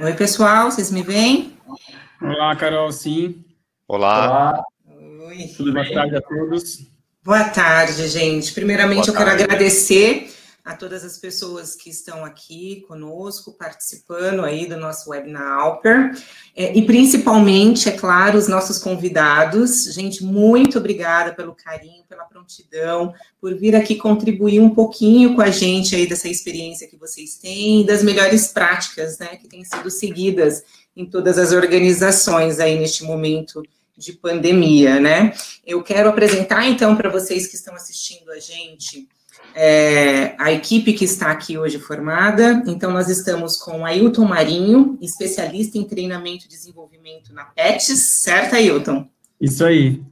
Oi, pessoal, vocês me veem? Olá, Carol, sim. Olá. Olá. Oi. Tudo? Boa tarde a todos. Boa tarde, gente. Primeiramente, Boa eu tarde. quero agradecer a todas as pessoas que estão aqui conosco, participando aí do nosso webinar Alper, é, e principalmente, é claro, os nossos convidados. Gente, muito obrigada pelo carinho, pela prontidão, por vir aqui contribuir um pouquinho com a gente aí dessa experiência que vocês têm, das melhores práticas, né, que têm sido seguidas em todas as organizações aí neste momento de pandemia, né? Eu quero apresentar, então, para vocês que estão assistindo a gente, é, a equipe que está aqui hoje formada. Então, nós estamos com Ailton Marinho, especialista em treinamento e desenvolvimento na PETS, certo, Ailton? Isso aí.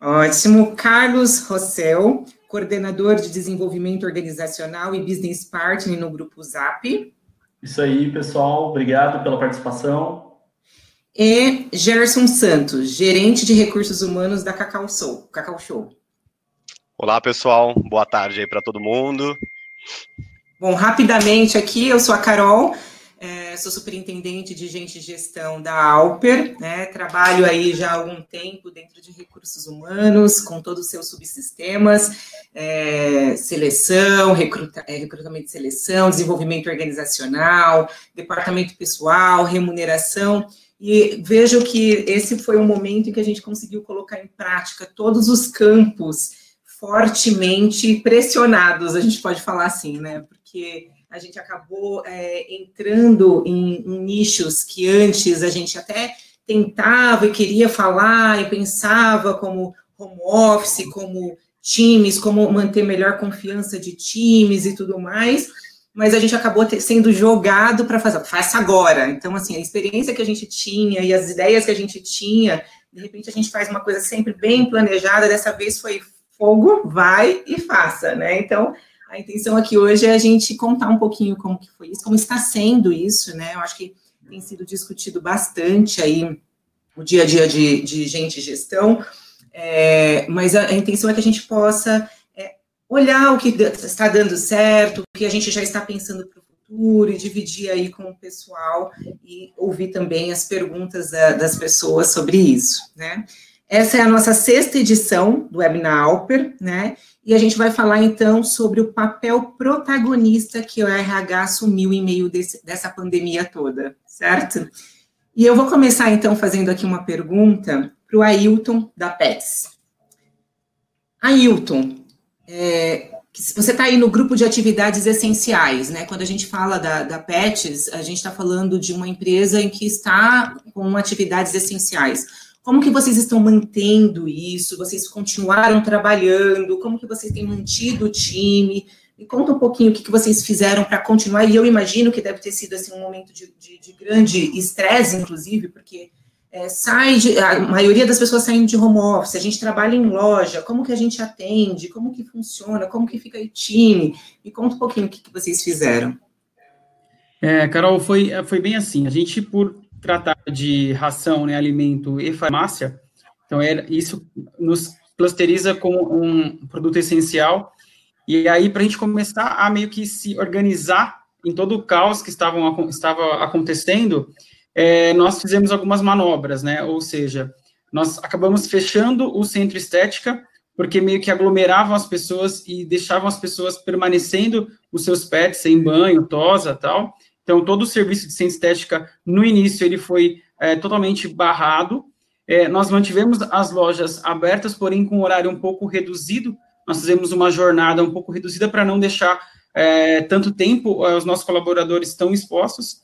Ótimo. Carlos Rossel, coordenador de desenvolvimento organizacional e business partner no Grupo ZAP. Isso aí, pessoal. Obrigado pela participação. E Gerson Santos, gerente de recursos humanos da Cacau Show. Cacau Show. Olá, pessoal. Boa tarde aí para todo mundo. Bom, rapidamente aqui, eu sou a Carol, é, sou superintendente de gente e gestão da Alper, né? Trabalho aí já há algum tempo dentro de recursos humanos, com todos os seus subsistemas, é, seleção, recruta, é, recrutamento de seleção, desenvolvimento organizacional, departamento pessoal, remuneração. E vejo que esse foi o momento em que a gente conseguiu colocar em prática todos os campos fortemente pressionados, a gente pode falar assim, né? Porque a gente acabou é, entrando em, em, nichos que antes a gente até tentava e queria falar e pensava como home office, como times, como manter melhor confiança de times e tudo mais, mas a gente acabou ter, sendo jogado para fazer, faça agora. Então, assim, a experiência que a gente tinha e as ideias que a gente tinha, de repente a gente faz uma coisa sempre bem planejada, dessa vez foi fogo, vai e faça, né? Então, a intenção aqui hoje é a gente contar um pouquinho como que foi isso, como está sendo isso, né? Eu acho que tem sido discutido bastante aí o dia a dia de, de gente e gestão, é, mas a, a, intenção é que a gente possa é, olhar o que está dando certo, o que a gente já está pensando para o futuro e dividir aí com o pessoal e ouvir também as perguntas da, das pessoas sobre isso, né? Essa é a nossa sexta edição do Webinar Alper, né? E a gente vai falar então sobre o papel protagonista que o RH assumiu em meio desse, dessa pandemia toda, certo? E eu vou começar então fazendo aqui uma pergunta para o Ailton da PETS. Ailton, é, você está aí no grupo de atividades essenciais, né? Quando a gente fala da, da PETS, a gente está falando de uma empresa em que está com atividades essenciais. Como que vocês estão mantendo isso? Vocês continuaram trabalhando? Como que vocês têm mantido o time? Me conta um pouquinho o que, que vocês fizeram para continuar. E eu imagino que deve ter sido assim, um momento de, de, de grande estresse, inclusive, porque é, sai de, a maioria das pessoas saem de home office, a gente trabalha em loja, como que a gente atende, como que funciona, como que fica o time. Me conta um pouquinho o que, que vocês fizeram. É, Carol, foi, foi bem assim. A gente, por tratar de ração, né, alimento e farmácia, então é, isso nos clusteriza como um produto essencial, e aí para a gente começar a meio que se organizar em todo o caos que estavam, estava acontecendo, é, nós fizemos algumas manobras, né, ou seja, nós acabamos fechando o centro estética, porque meio que aglomeravam as pessoas e deixavam as pessoas permanecendo os seus pets sem banho, tosa, tal, então, todo o serviço de ciência estética, no início, ele foi é, totalmente barrado. É, nós mantivemos as lojas abertas, porém com um horário um pouco reduzido. Nós fizemos uma jornada um pouco reduzida para não deixar é, tanto tempo é, os nossos colaboradores tão expostos.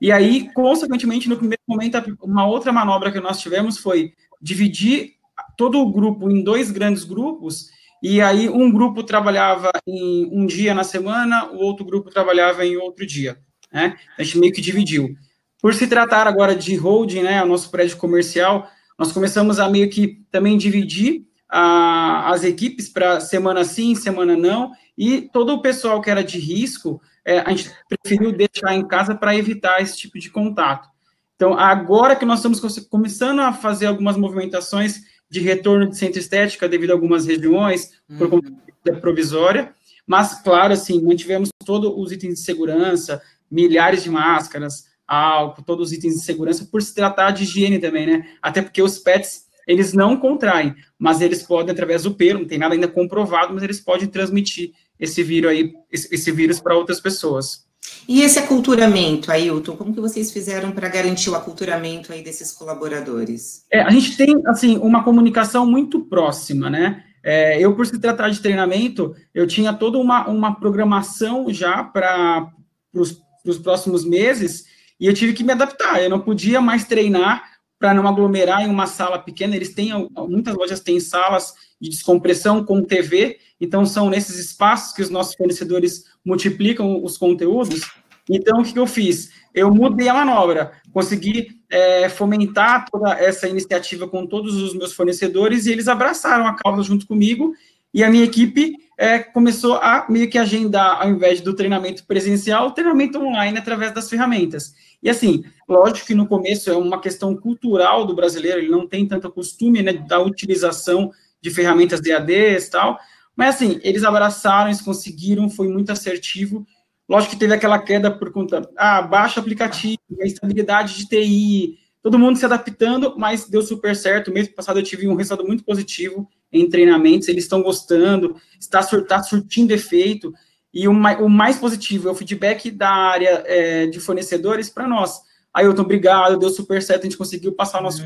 E aí, consequentemente, no primeiro momento, uma outra manobra que nós tivemos foi dividir todo o grupo em dois grandes grupos, e aí um grupo trabalhava em um dia na semana, o outro grupo trabalhava em outro dia né? A gente meio que dividiu. Por se tratar agora de holding, né, o nosso prédio comercial, nós começamos a meio que também dividir a, as equipes para semana sim, semana não, e todo o pessoal que era de risco, é, a gente preferiu deixar em casa para evitar esse tipo de contato. Então, agora que nós estamos começando a fazer algumas movimentações de retorno de centro estética devido a algumas regiões, uhum. por conta da provisória, mas, claro, assim, mantivemos todos os itens de segurança, milhares de máscaras, álcool, todos os itens de segurança, por se tratar de higiene também, né? Até porque os pets, eles não contraem, mas eles podem, através do pelo, não tem nada ainda comprovado, mas eles podem transmitir esse vírus aí, esse, vírus para outras pessoas. E esse aculturamento, Ailton, como que vocês fizeram para garantir o aculturamento aí desses colaboradores? É, a gente tem, assim, uma comunicação muito próxima, né? É, eu, por se tratar de treinamento, eu tinha toda uma, uma programação já para os próximos meses e eu tive que me adaptar. Eu não podia mais treinar para não aglomerar em uma sala pequena. Eles têm, muitas lojas têm salas de descompressão com TV, então são nesses espaços que os nossos fornecedores multiplicam os conteúdos. Então, o que eu fiz? Eu mudei a manobra, consegui é, fomentar toda essa iniciativa com todos os meus fornecedores e eles abraçaram a causa junto comigo e a minha equipe é, começou a meio que agendar, ao invés do treinamento presencial, o treinamento online através das ferramentas. E assim, lógico que no começo é uma questão cultural do brasileiro, ele não tem tanto costume né, da utilização de ferramentas DADs e tal, mas assim, eles abraçaram, eles conseguiram, foi muito assertivo, Lógico que teve aquela queda por conta, ah, baixo aplicativo, instabilidade de TI, todo mundo se adaptando, mas deu super certo. Mês passado eu tive um resultado muito positivo em treinamentos, eles estão gostando, está, está surtindo efeito. E o mais, o mais positivo é o feedback da área é, de fornecedores para nós. Ailton, obrigado, deu super certo, a gente conseguiu passar o nosso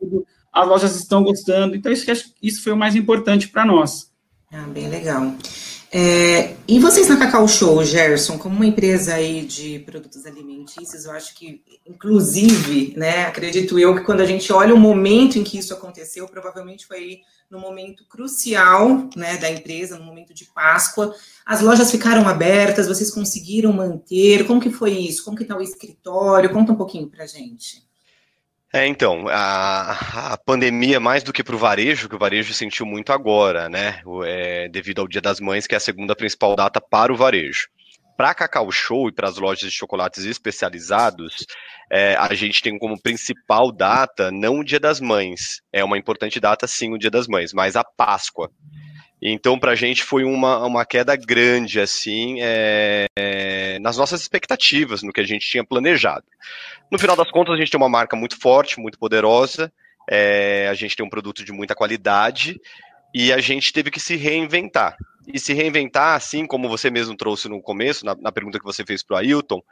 uhum. as lojas estão gostando. Então, isso, isso foi o mais importante para nós. Ah, bem legal. É, e vocês na Cacau Show, Gerson, como uma empresa aí de produtos alimentícios, eu acho que, inclusive, né, acredito eu que quando a gente olha o momento em que isso aconteceu, provavelmente foi no momento crucial, né, da empresa, no momento de Páscoa, as lojas ficaram abertas, vocês conseguiram manter, como que foi isso? Como que está o escritório? Conta um pouquinho para gente. É, então, a, a pandemia, mais do que para o varejo, que o varejo sentiu muito agora, né? É, devido ao Dia das Mães, que é a segunda principal data para o varejo. Para Cacau Show e para as lojas de chocolates especializados, é, a gente tem como principal data não o Dia das Mães, é uma importante data sim o Dia das Mães, mas a Páscoa. Então, para a gente foi uma, uma queda grande, assim, é, é, nas nossas expectativas, no que a gente tinha planejado. No final das contas, a gente tem uma marca muito forte, muito poderosa, é, a gente tem um produto de muita qualidade e a gente teve que se reinventar e se reinventar, assim como você mesmo trouxe no começo, na, na pergunta que você fez para o Ailton,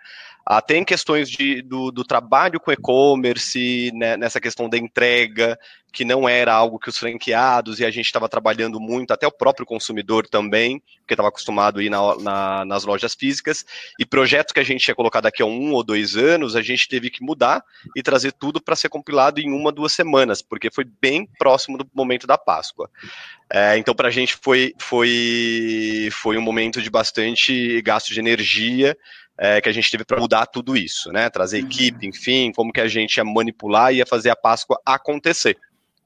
até em questões de, do, do trabalho com e-commerce, né, nessa questão da entrega, que não era algo que os franqueados e a gente estava trabalhando muito, até o próprio consumidor também, porque estava acostumado a ir na, na, nas lojas físicas, e projetos que a gente tinha colocado daqui a um ou dois anos, a gente teve que mudar e trazer tudo para ser compilado em uma, duas semanas, porque foi bem próximo do momento da Páscoa. É, então, para a gente foi, foi, foi um momento de bastante gasto de energia é, que a gente teve para mudar tudo isso, né? Trazer uhum. equipe, enfim, como que a gente ia manipular e ia fazer a Páscoa acontecer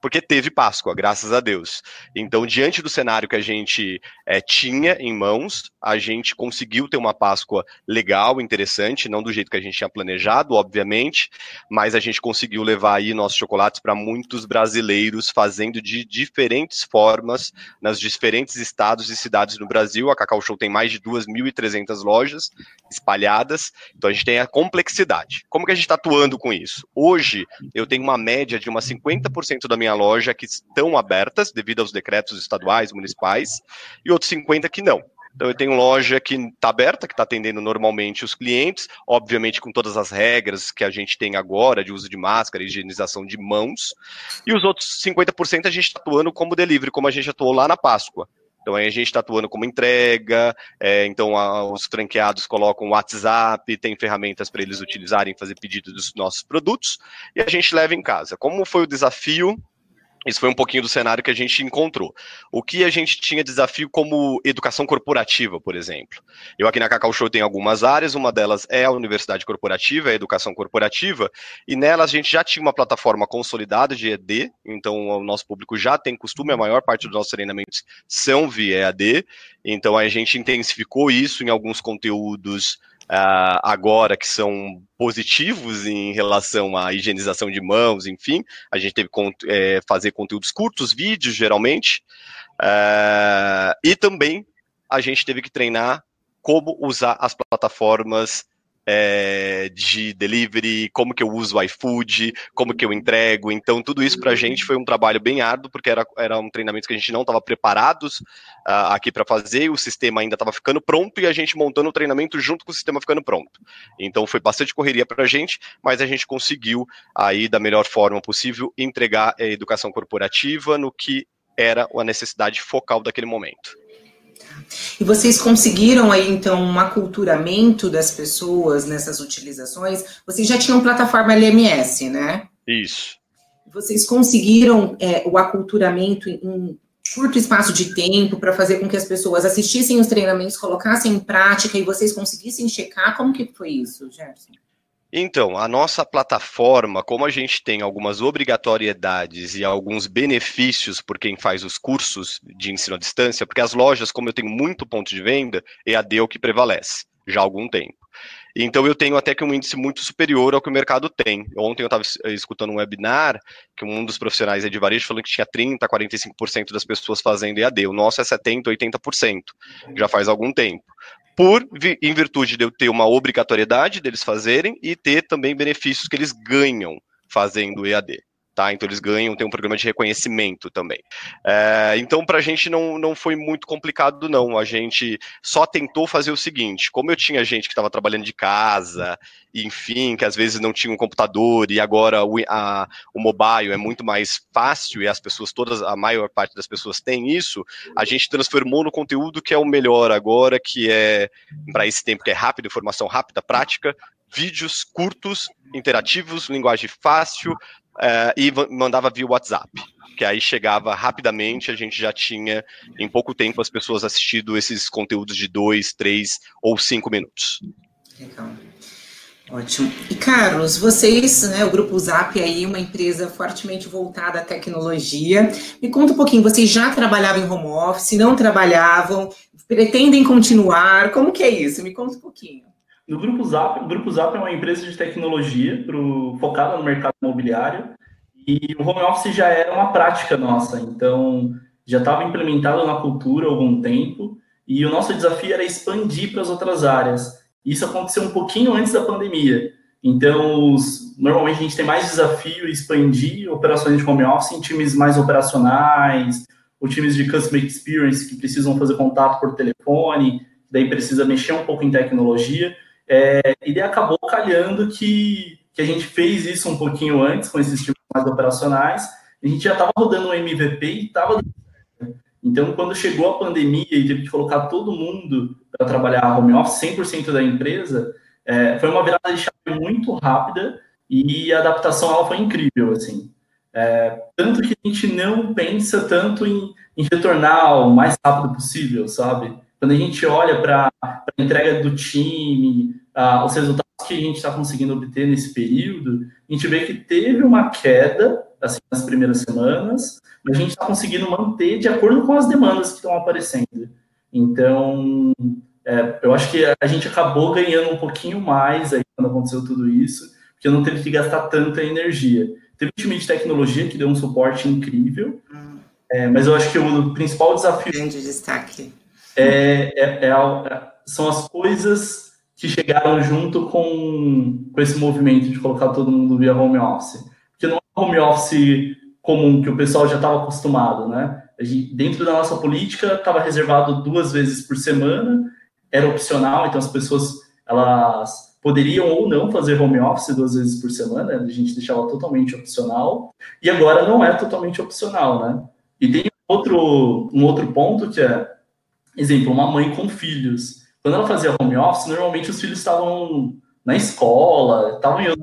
porque teve Páscoa, graças a Deus. Então, diante do cenário que a gente é, tinha em mãos, a gente conseguiu ter uma Páscoa legal, interessante, não do jeito que a gente tinha planejado, obviamente, mas a gente conseguiu levar aí nossos chocolates para muitos brasileiros, fazendo de diferentes formas, nas diferentes estados e cidades no Brasil. A Cacau Show tem mais de 2.300 lojas espalhadas, então a gente tem a complexidade. Como que a gente está atuando com isso? Hoje, eu tenho uma média de umas 50% da minha loja que estão abertas devido aos decretos estaduais, municipais, e outros 50 que não. Então eu tenho loja que está aberta, que está atendendo normalmente os clientes, obviamente com todas as regras que a gente tem agora de uso de máscara, higienização de mãos, e os outros 50% a gente está atuando como delivery, como a gente atuou lá na Páscoa. Então aí a gente está atuando como entrega, é, então a, os franqueados colocam WhatsApp, tem ferramentas para eles utilizarem, fazer pedido dos nossos produtos, e a gente leva em casa. Como foi o desafio isso foi um pouquinho do cenário que a gente encontrou. O que a gente tinha desafio como educação corporativa, por exemplo. Eu aqui na Cacau Show tenho algumas áreas, uma delas é a universidade corporativa, a educação corporativa, e nela a gente já tinha uma plataforma consolidada de ED, então o nosso público já tem costume, a maior parte dos nossos treinamentos são via EAD, então a gente intensificou isso em alguns conteúdos uh, agora que são positivos em relação à higienização de mãos, enfim, a gente teve que é, fazer conteúdos curtos, vídeos geralmente, uh, e também a gente teve que treinar como usar as plataformas é, de delivery, como que eu uso o iFood, como que eu entrego. Então, tudo isso para a gente foi um trabalho bem árduo, porque era, era um treinamento que a gente não estava preparados uh, aqui para fazer, o sistema ainda estava ficando pronto e a gente montando o treinamento junto com o sistema ficando pronto. Então, foi bastante correria para a gente, mas a gente conseguiu aí, da melhor forma possível, entregar a educação corporativa no que era a necessidade focal daquele momento. E vocês conseguiram aí, então, um aculturamento das pessoas nessas utilizações? Vocês já tinham plataforma LMS, né? Isso. Vocês conseguiram é, o aculturamento em curto espaço de tempo para fazer com que as pessoas assistissem os treinamentos, colocassem em prática e vocês conseguissem checar? Como que foi isso, Gerson? Então, a nossa plataforma, como a gente tem algumas obrigatoriedades e alguns benefícios por quem faz os cursos de ensino à distância, porque as lojas, como eu tenho muito ponto de venda, é o que prevalece já há algum tempo. Então eu tenho até que um índice muito superior ao que o mercado tem. Ontem eu estava escutando um webinar que um dos profissionais de varejo falou que tinha 30, 45% das pessoas fazendo EAD. O nosso é 70, 80%, já faz algum tempo por em virtude de eu ter uma obrigatoriedade deles fazerem e ter também benefícios que eles ganham fazendo EAD. Tá? Então eles ganham, tem um programa de reconhecimento também. É, então, para a gente não, não foi muito complicado, não. A gente só tentou fazer o seguinte: como eu tinha gente que estava trabalhando de casa, enfim, que às vezes não tinha um computador, e agora o, a, o mobile é muito mais fácil, e as pessoas, todas, a maior parte das pessoas tem isso, a gente transformou no conteúdo que é o melhor agora, que é, para esse tempo, que é rápido, informação rápida, prática, vídeos curtos, interativos, linguagem fácil, uh, e mandava via WhatsApp. Que aí chegava rapidamente, a gente já tinha, em pouco tempo, as pessoas assistindo esses conteúdos de dois, três ou cinco minutos. Legal. Ótimo. E Carlos, vocês, né, o Grupo Zap aí, uma empresa fortemente voltada à tecnologia. Me conta um pouquinho, vocês já trabalhavam em home office, não trabalhavam, pretendem continuar? Como que é isso? Me conta um pouquinho. No Grupo Zap, o Grupo Zap é uma empresa de tecnologia pro, focada no mercado imobiliário e o home office já era uma prática nossa, então já estava implementado na cultura há algum tempo e o nosso desafio era expandir para as outras áreas. Isso aconteceu um pouquinho antes da pandemia. Então, os, normalmente a gente tem mais desafio expandir operações de home office em times mais operacionais, ou times de customer experience que precisam fazer contato por telefone, daí precisa mexer um pouco em tecnologia. É, acabou calhando que, que a gente fez isso um pouquinho antes, com esses tipos mais operacionais. A gente já estava rodando um MVP e estava. Então, quando chegou a pandemia e teve que colocar todo mundo para trabalhar home office, 100% da empresa, é, foi uma virada de chave muito rápida e a adaptação ela foi incrível, assim. É, tanto que a gente não pensa tanto em, em retornar o mais rápido possível, sabe? Quando a gente olha para a entrega do time, uh, os resultados que a gente está conseguindo obter nesse período, a gente vê que teve uma queda assim, nas primeiras semanas, mas a gente está conseguindo manter de acordo com as demandas que estão aparecendo. Então, é, eu acho que a gente acabou ganhando um pouquinho mais aí quando aconteceu tudo isso, porque não teve que gastar tanta energia. Teve um time de tecnologia que deu um suporte incrível, hum. é, mas eu acho que o principal desafio. Grande destaque é, é, é, são as coisas que chegaram junto com, com esse movimento de colocar todo mundo via home office. Porque não é home office comum que o pessoal já estava acostumado, né? Gente, dentro da nossa política estava reservado duas vezes por semana, era opcional, então as pessoas elas poderiam ou não fazer home office duas vezes por semana, a gente deixava totalmente opcional, e agora não é totalmente opcional, né? E tem outro, um outro ponto que é Exemplo, uma mãe com filhos. Quando ela fazia home office, normalmente os filhos estavam na escola, estavam em.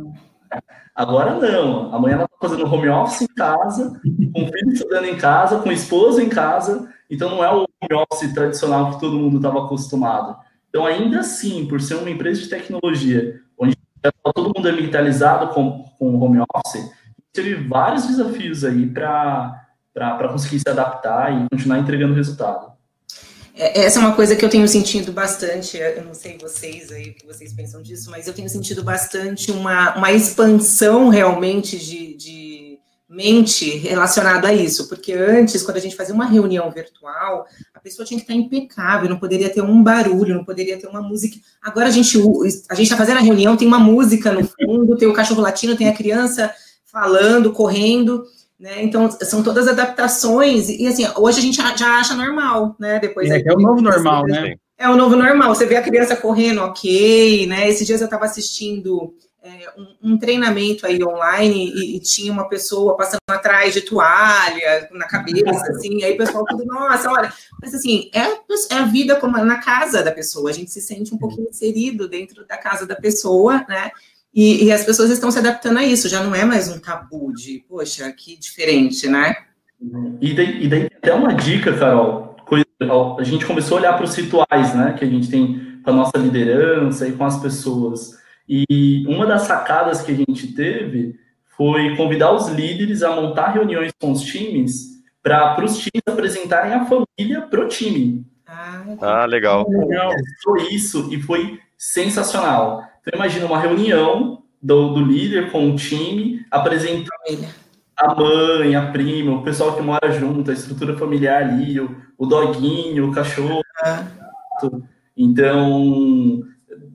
Agora não. A mãe ela está fazendo home office em casa, com o filho estudando em casa, com o esposo em casa. Então não é o home office tradicional que todo mundo estava acostumado. Então, ainda assim, por ser uma empresa de tecnologia, onde todo mundo é militarizado com, com home office, teve vários desafios aí para conseguir se adaptar e continuar entregando resultado. É, essa é uma coisa que eu tenho sentido bastante, eu não sei vocês aí o que vocês pensam disso, mas eu tenho sentido bastante uma, uma expansão realmente de, de mente relacionado a isso, porque antes, quando a gente fazia uma reunião virtual, a pessoa tinha que estar impecável, não poderia ter um barulho, não poderia ter uma música. Agora a gente a gente está fazendo a reunião, tem uma música no fundo, tem o cachorro latindo, tem a criança falando, correndo, né? Então são todas adaptações e assim hoje a gente já acha normal, né? Depois é, é o novo normal, né? É o novo normal. Você vê a criança correndo, ok, né? Esses dias eu estava assistindo é, um, um, treinamento aí online e, e, tinha uma pessoa passando atrás de toalha na cabeça, assim, aí o pessoal tudo, nossa, olha, mas assim, é, é a vida como é na casa da pessoa, a gente se sente um pouquinho inserido dentro da casa da pessoa, né? E, e as pessoas estão se adaptando a isso, já não é mais um tabu de, poxa, que diferente, né? E daí, e daí até uma dica, Carol, coisa, a gente começou a olhar para os rituais, né, que a gente tem com a nossa liderança e com as pessoas. E uma das sacadas que a gente teve foi convidar os líderes a montar reuniões com os times para os times apresentarem a família para o time. Ah, legal. legal. Foi isso e foi sensacional. Então, imagina uma reunião do, do líder com o time apresentando a mãe, a prima, o pessoal que mora junto, a estrutura familiar ali, o, o doguinho, o cachorro. Ah. Então,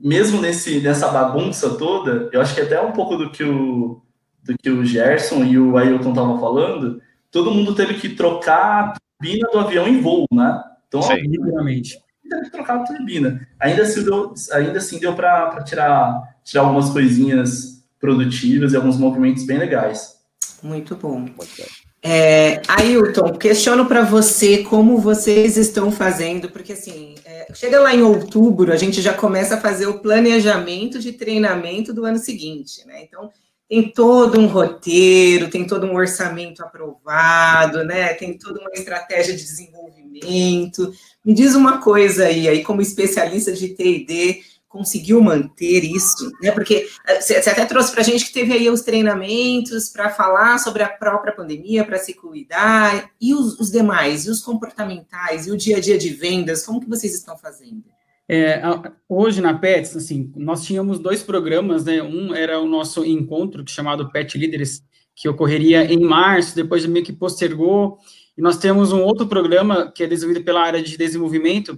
mesmo nesse, nessa bagunça toda, eu acho que até um pouco do que o, do que o Gerson e o Ailton estavam falando, todo mundo teve que trocar a turbina do avião em voo, né? Então, Sim. literalmente. Teve que trocar a turbina. Ainda assim deu, ainda assim deu para tirar, tirar algumas coisinhas produtivas e alguns movimentos bem legais. Muito bom. Muito bom. É, Ailton, questiono para você como vocês estão fazendo, porque assim, é, chega lá em outubro, a gente já começa a fazer o planejamento de treinamento do ano seguinte, né? Então, tem todo um roteiro, tem todo um orçamento aprovado, né? Tem toda uma estratégia de desenvolvimento. Me diz uma coisa aí, aí como especialista de T&D, conseguiu manter isso, né? Porque eh, você até trouxe para a gente que teve aí os treinamentos para falar sobre a própria pandemia, para se cuidar, e os, os, demais, e os comportamentais, e o dia a dia de vendas, como que vocês estão fazendo? É, hoje na PETS, assim, nós tínhamos dois programas, né? Um era o nosso encontro chamado PET Líderes, que ocorreria em março, depois meio que postergou, e nós temos um outro programa que é desenvolvido pela área de desenvolvimento,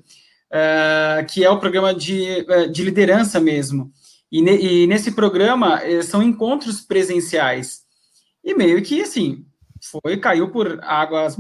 uh, que é o programa de, uh, de liderança mesmo. E, ne, e nesse programa uh, são encontros presenciais. E meio que assim, foi, caiu por águas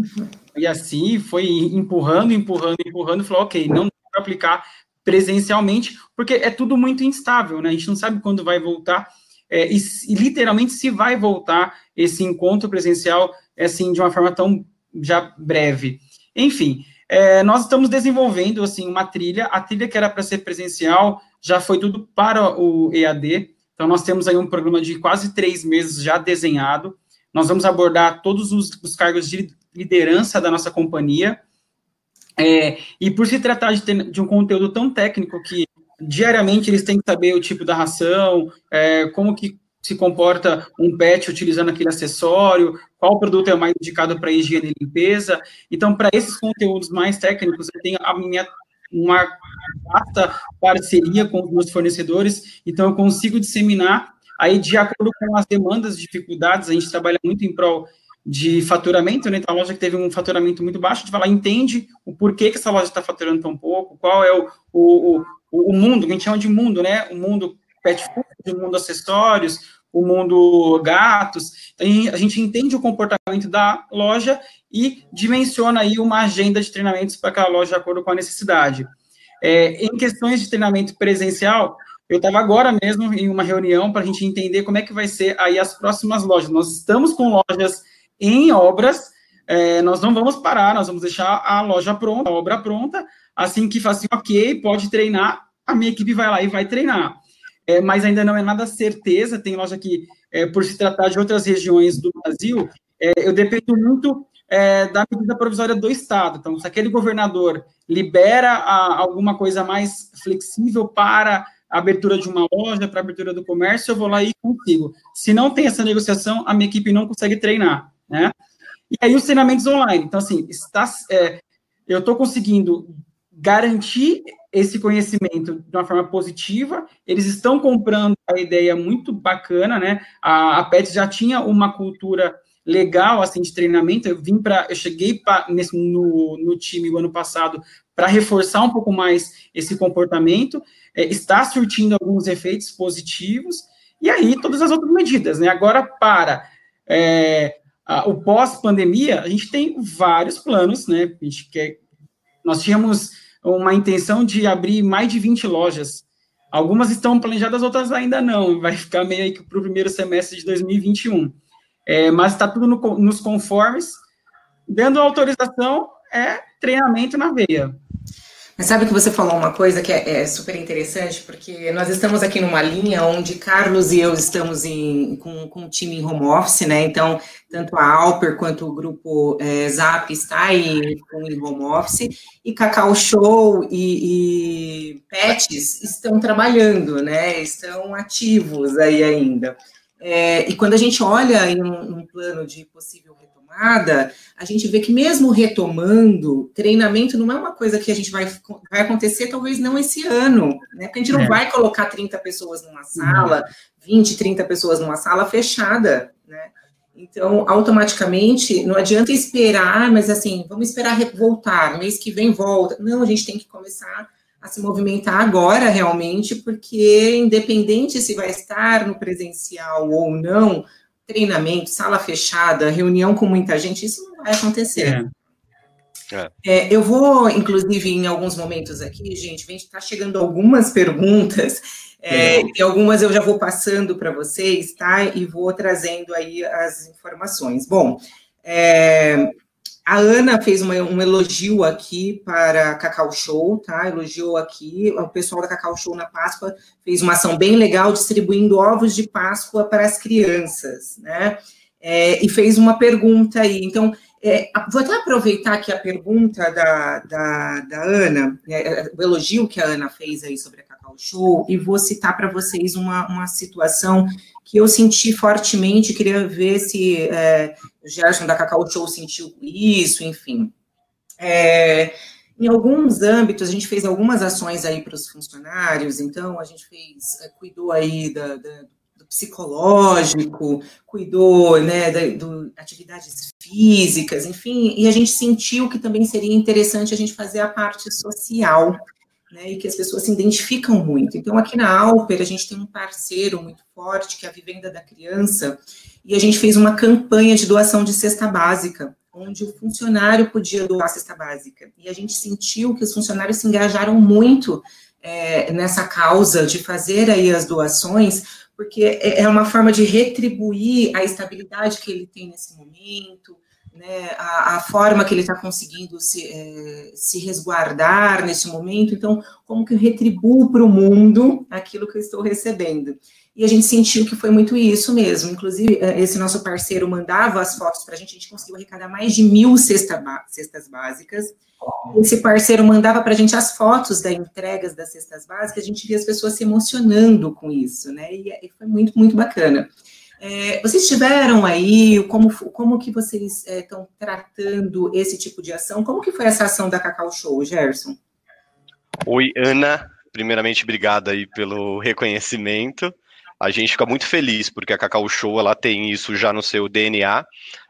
e assim, foi empurrando, empurrando, empurrando, falou, ok, não dá para aplicar presencialmente, porque é tudo muito instável, né? A gente não sabe quando vai voltar, é, e, e, literalmente se vai voltar esse encontro presencial, assim, de uma forma tão já breve. Enfim, é, nós estamos desenvolvendo assim uma trilha. A trilha que era para ser presencial já foi tudo para o EAD. Então nós temos aí um programa de quase três meses já desenhado. Nós vamos abordar todos os, os cargos de liderança da nossa companhia. É, e por se tratar de, de, um conteúdo tão técnico que diariamente eles têm que saber o tipo da ração, é, como que se comporta um pet utilizando aquele acessório, qual produto é mais indicado para higiene e limpeza. Então, para esses conteúdos mais técnicos, eu tenho a minha uma vasta parceria com os meus fornecedores, então eu consigo disseminar aí de acordo com as demandas, dificuldades, a gente trabalha muito em prol de faturamento, né? Então, a loja que teve um faturamento muito baixo, a gente vai lá, entende o porquê que essa loja está faturando tão pouco, qual é o, o, o, o mundo, a gente chama de mundo, né? O mundo pet food, o mundo acessórios, o mundo gatos. A gente entende o comportamento da loja e dimensiona aí uma agenda de treinamentos para aquela loja de acordo com a necessidade. É, em questões de treinamento presencial, eu estava agora mesmo em uma reunião para a gente entender como é que vai ser aí as próximas lojas. Nós estamos com lojas em obras, é, nós não vamos parar, nós vamos deixar a loja pronta, a obra pronta, assim que faz assim, ok, pode treinar, a minha equipe vai lá e vai treinar é, mas ainda não é nada certeza. Tem loja que, é, por se tratar de outras regiões do Brasil, é, eu dependo muito é, da medida provisória do Estado. Então, se aquele governador libera a, alguma coisa mais flexível para a abertura de uma loja, para a abertura do comércio, eu vou lá e consigo. Se não tem essa negociação, a minha equipe não consegue treinar, né? E aí os treinamentos online. Então, assim, está, é, eu estou conseguindo garantir esse conhecimento de uma forma positiva, eles estão comprando a ideia muito bacana, né? A, a PET já tinha uma cultura legal assim de treinamento. Eu vim para, eu cheguei pra, nesse, no, no time o ano passado para reforçar um pouco mais esse comportamento. É, está surtindo alguns efeitos positivos. E aí todas as outras medidas, né? Agora para é, a, o pós-pandemia, a gente tem vários planos, né? A gente quer, nós tínhamos uma intenção de abrir mais de 20 lojas. Algumas estão planejadas, outras ainda não. Vai ficar meio que para o primeiro semestre de 2021. É, mas está tudo no, nos conformes. Dando autorização, é treinamento na veia. Mas sabe que você falou uma coisa que é, é, super interessante, porque nós estamos aqui numa linha onde Carlos e eu estamos em, com, com um time em home office, né? Então, tanto a Alper quanto o grupo é, Zap está com, em home office, e Cacau Show e, e Pets estão trabalhando, né? Estão ativos aí ainda. É, e quando a gente olha em um, um plano de possível a gente vê que mesmo retomando, treinamento não é uma coisa que a gente vai, vai acontecer, talvez não esse ano, né? Porque a gente não é. vai colocar 30 pessoas numa sala, 20, 30 pessoas numa sala fechada, né? Então, automaticamente, não adianta esperar, mas assim, vamos esperar voltar, mês que vem volta. Não, a gente tem que começar a se movimentar agora realmente, porque independente se vai estar no presencial ou não, treinamento, sala fechada, reunião com muita gente, isso não vai acontecer. É. É. É, eu vou, inclusive, em alguns momentos aqui, gente, está chegando algumas perguntas, é, e algumas eu já vou passando para vocês, tá? E vou trazendo aí as informações. Bom, é, a Ana fez uma, um elogio aqui para Cacau Show, tá? Elogiou aqui. O pessoal da Cacau Show na Páscoa fez uma ação bem legal distribuindo ovos de Páscoa para as crianças, né? É, e fez uma pergunta aí. Então, é, vou até aproveitar aqui a pergunta da, da, da Ana, é, o elogio que a Ana fez aí sobre a Cacau Show, e vou citar para vocês uma, uma situação que eu senti fortemente, queria ver se é, o Gerson da Cacau Show sentiu isso, enfim. É, em alguns âmbitos, a gente fez algumas ações aí para os funcionários, então a gente fez, é, cuidou aí da, da, do psicológico, cuidou, né, da, do atividades físicas, enfim, e a gente sentiu que também seria interessante a gente fazer a parte social, né, e que as pessoas se identificam muito. Então, aqui na Alper, a gente tem um parceiro muito forte, que é a Vivenda da Criança, e a gente fez uma campanha de doação de cesta básica, onde o funcionário podia doar cesta básica. E a gente sentiu que os funcionários se engajaram muito é, nessa causa de fazer aí as doações, porque é, é uma forma de retribuir a estabilidade que ele tem nesse momento, né, a, a, forma que ele está conseguindo se, é, se resguardar nesse momento, então, como que eu retribuo para o mundo aquilo que eu estou recebendo? E a gente sentiu que foi muito isso mesmo. Inclusive, é, esse nosso parceiro mandava as fotos para a gente, a gente conseguiu arrecadar mais de mil cesta, cestas básicas. Esse parceiro mandava para a gente as fotos das entregas das cestas básicas, a gente via as pessoas se emocionando com isso, né? E, e foi muito, muito bacana. É, vocês tiveram aí, como, como que vocês estão é, tratando esse tipo de ação? Como que foi essa ação da Cacau Show, Gerson? Oi, Ana. Primeiramente, obrigada aí pelo reconhecimento. A gente fica muito feliz porque a Cacau Show ela tem isso já no seu DNA.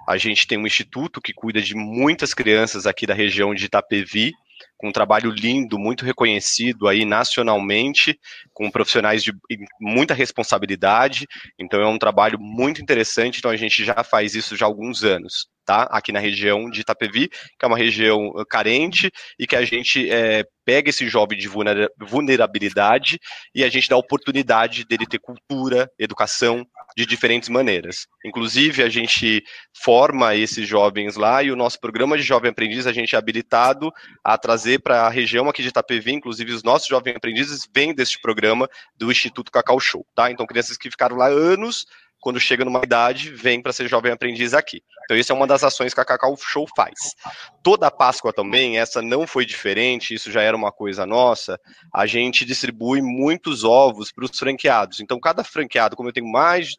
A gente tem um instituto que cuida de muitas crianças aqui da região de Itapevi, com um trabalho lindo, muito reconhecido aí nacionalmente, com profissionais de muita responsabilidade. Então é um trabalho muito interessante. Então a gente já faz isso já há alguns anos, tá? Aqui na região de Itapevi, que é uma região uh, carente e que a gente é, pega esse jovem de vulnerabilidade e a gente dá oportunidade dele ter cultura, educação, de diferentes maneiras. Inclusive, a gente forma esses jovens lá e o nosso programa de jovem aprendiz, a gente é habilitado a trazer para a região aqui de Itapevi, inclusive os nossos jovens aprendizes vêm deste programa do Instituto Cacau Show, tá? Então, crianças que ficaram lá anos quando chega numa idade, vem para ser jovem aprendiz aqui. Então, isso é uma das ações que a Cacau Show faz. Toda a Páscoa também, essa não foi diferente, isso já era uma coisa nossa. A gente distribui muitos ovos para os franqueados. Então, cada franqueado, como eu tenho mais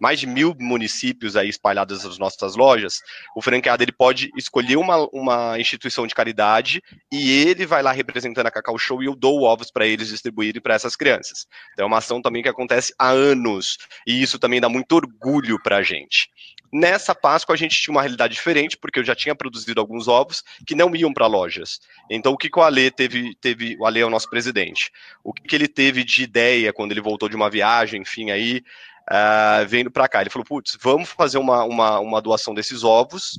mais de mil municípios aí espalhados nas nossas lojas, o franqueado ele pode escolher uma, uma instituição de caridade e ele vai lá representando a Cacau Show e eu dou ovos para eles distribuírem para essas crianças. Então é uma ação também que acontece há anos e isso também dá muito orgulho para a gente. Nessa Páscoa a gente tinha uma realidade diferente, porque eu já tinha produzido alguns ovos que não iam para lojas. Então o que, que o Ale teve, teve, o Ale é o nosso presidente, o que, que ele teve de ideia quando ele voltou de uma viagem, enfim, aí, uh, vendo para cá, ele falou, putz, vamos fazer uma, uma, uma doação desses ovos,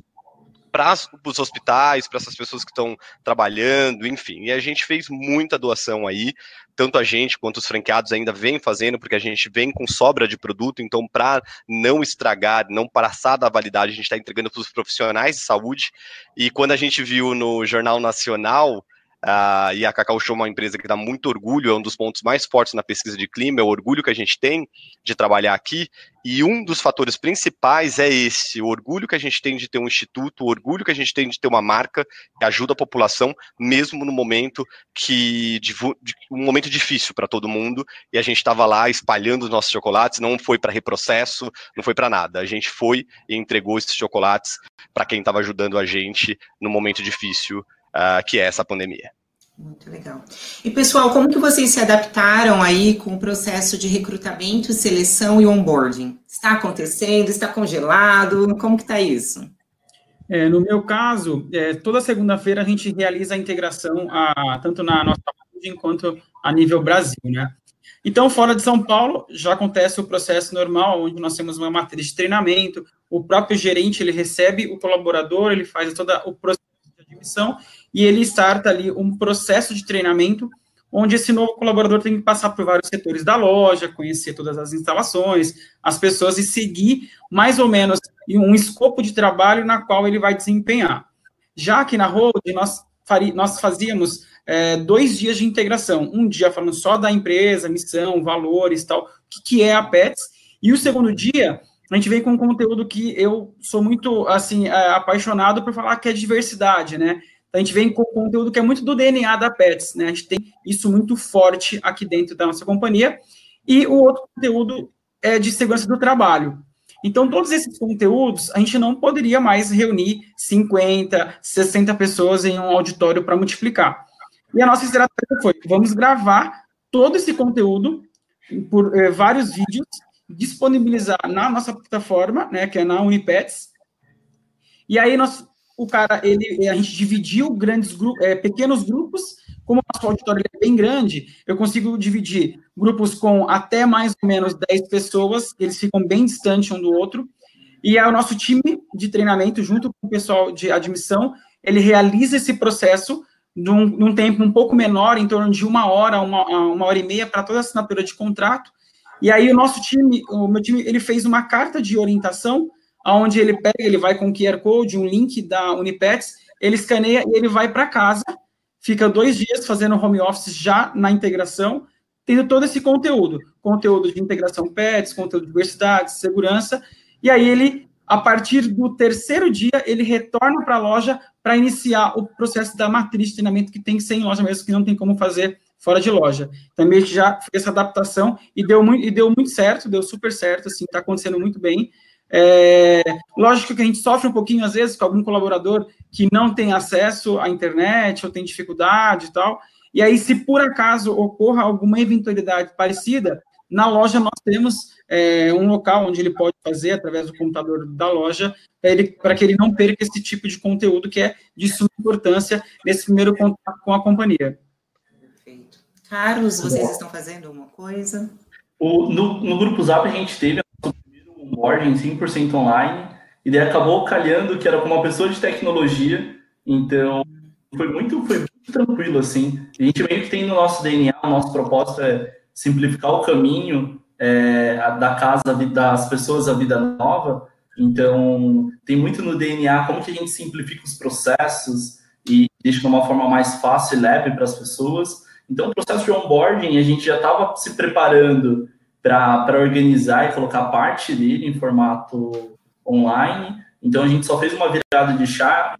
para os hospitais, para essas pessoas que estão trabalhando, enfim. E a gente fez muita doação aí, tanto a gente quanto os franqueados ainda vem fazendo, porque a gente vem com sobra de produto, então para não estragar, não passar da validade, a gente está entregando para os profissionais de saúde. E quando a gente viu no Jornal Nacional Uh, e a Cacau Show é uma empresa que dá muito orgulho, é um dos pontos mais fortes na pesquisa de clima, é o orgulho que a gente tem de trabalhar aqui. E um dos fatores principais é esse: o orgulho que a gente tem de ter um instituto, o orgulho que a gente tem de ter uma marca que ajuda a população, mesmo no momento que um momento difícil para todo mundo. E a gente estava lá espalhando os nossos chocolates, não foi para reprocesso, não foi para nada. A gente foi e entregou esses chocolates para quem estava ajudando a gente no momento difícil uh, que é essa pandemia. Muito legal. E pessoal, como que vocês se adaptaram aí com o processo de recrutamento, seleção e onboarding? Está acontecendo? Está congelado? Como que está isso? É, no meu caso, é, toda segunda-feira a gente realiza a integração a, tanto na nossa holding quanto a nível Brasil, né? Então, fora de São Paulo, já acontece o processo normal, onde nós temos uma matriz de treinamento, o próprio gerente, ele recebe o colaborador, ele faz todo o processo admissão, e ele starta ali um processo de treinamento, onde esse novo colaborador tem que passar por vários setores da loja, conhecer todas as instalações, as pessoas e seguir mais ou menos um escopo de trabalho na qual ele vai desempenhar. Já que na Hold, nós, nós fazíamos é, dois dias de integração, um dia falando só da empresa, missão, valores, tal, o que, que é a PETS, e o segundo dia a gente vem com um conteúdo que eu sou muito, assim, é, apaixonado por falar que é diversidade, né? Então, a gente vem com conteúdo que é muito do DNA da Pets, né? A gente tem isso muito forte aqui dentro da nossa companhia. E o outro conteúdo é de segurança do trabalho. Então, todos esses conteúdos, a gente não poderia mais reunir 50, 60 pessoas em um auditório para multiplicar. E a nossa estratégia foi: vamos gravar todo esse conteúdo por eh, vários vídeos disponibilizar na nossa plataforma, né, que é na Unipets. E aí nós, o cara, ele, a gente dividiu grandes grupos, é, pequenos grupos. Como o nosso auditório é bem grande, eu consigo dividir grupos com até mais ou menos 10 pessoas, eles ficam bem distantes um do outro. E é o nosso time de treinamento, junto com o pessoal de admissão, ele realiza esse processo num, num tempo um pouco menor, em torno de uma hora, uma, uma hora e meia, para toda assinatura de contrato, e aí o nosso time, o meu time, ele fez uma carta de orientação, onde ele pega, ele vai com o QR Code, um link da Unipets, ele escaneia e ele vai para casa, fica dois dias fazendo home office já na integração, tendo todo esse conteúdo, conteúdo de integração PETs, conteúdo de diversidade, segurança, e aí ele, a partir do terceiro dia, ele retorna para a loja para iniciar o processo da matriz de treinamento que tem que ser em loja mesmo, que não tem como fazer fora de loja. Também gente já fez essa adaptação e deu muito, e deu muito certo, deu super certo, assim, está acontecendo muito bem. É, lógico que a gente sofre um pouquinho, às vezes, com algum colaborador que não tem acesso à internet ou tem dificuldade e tal. E aí, se por acaso ocorra alguma eventualidade parecida, na loja nós temos é, um local onde ele pode fazer, através do computador da loja, para que ele não perca esse tipo de conteúdo que é de suma importância nesse primeiro contato com a companhia. Carlos, vocês estão fazendo alguma coisa? O, no, no grupo Zap a gente teve onboarding 100% online, e daí acabou calhando que era com uma pessoa de tecnologia, então foi muito, foi muito tranquilo, assim. A gente meio que tem no nosso DNA, o nosso propósito é simplificar o caminho é, da casa das pessoas à vida nova, então tem muito no DNA como que a gente simplifica os processos e deixa de uma forma mais fácil e leve para as pessoas, então, o processo de onboarding, a gente já estava se preparando para organizar e colocar parte dele em formato online. Então, a gente só fez uma virada de chave,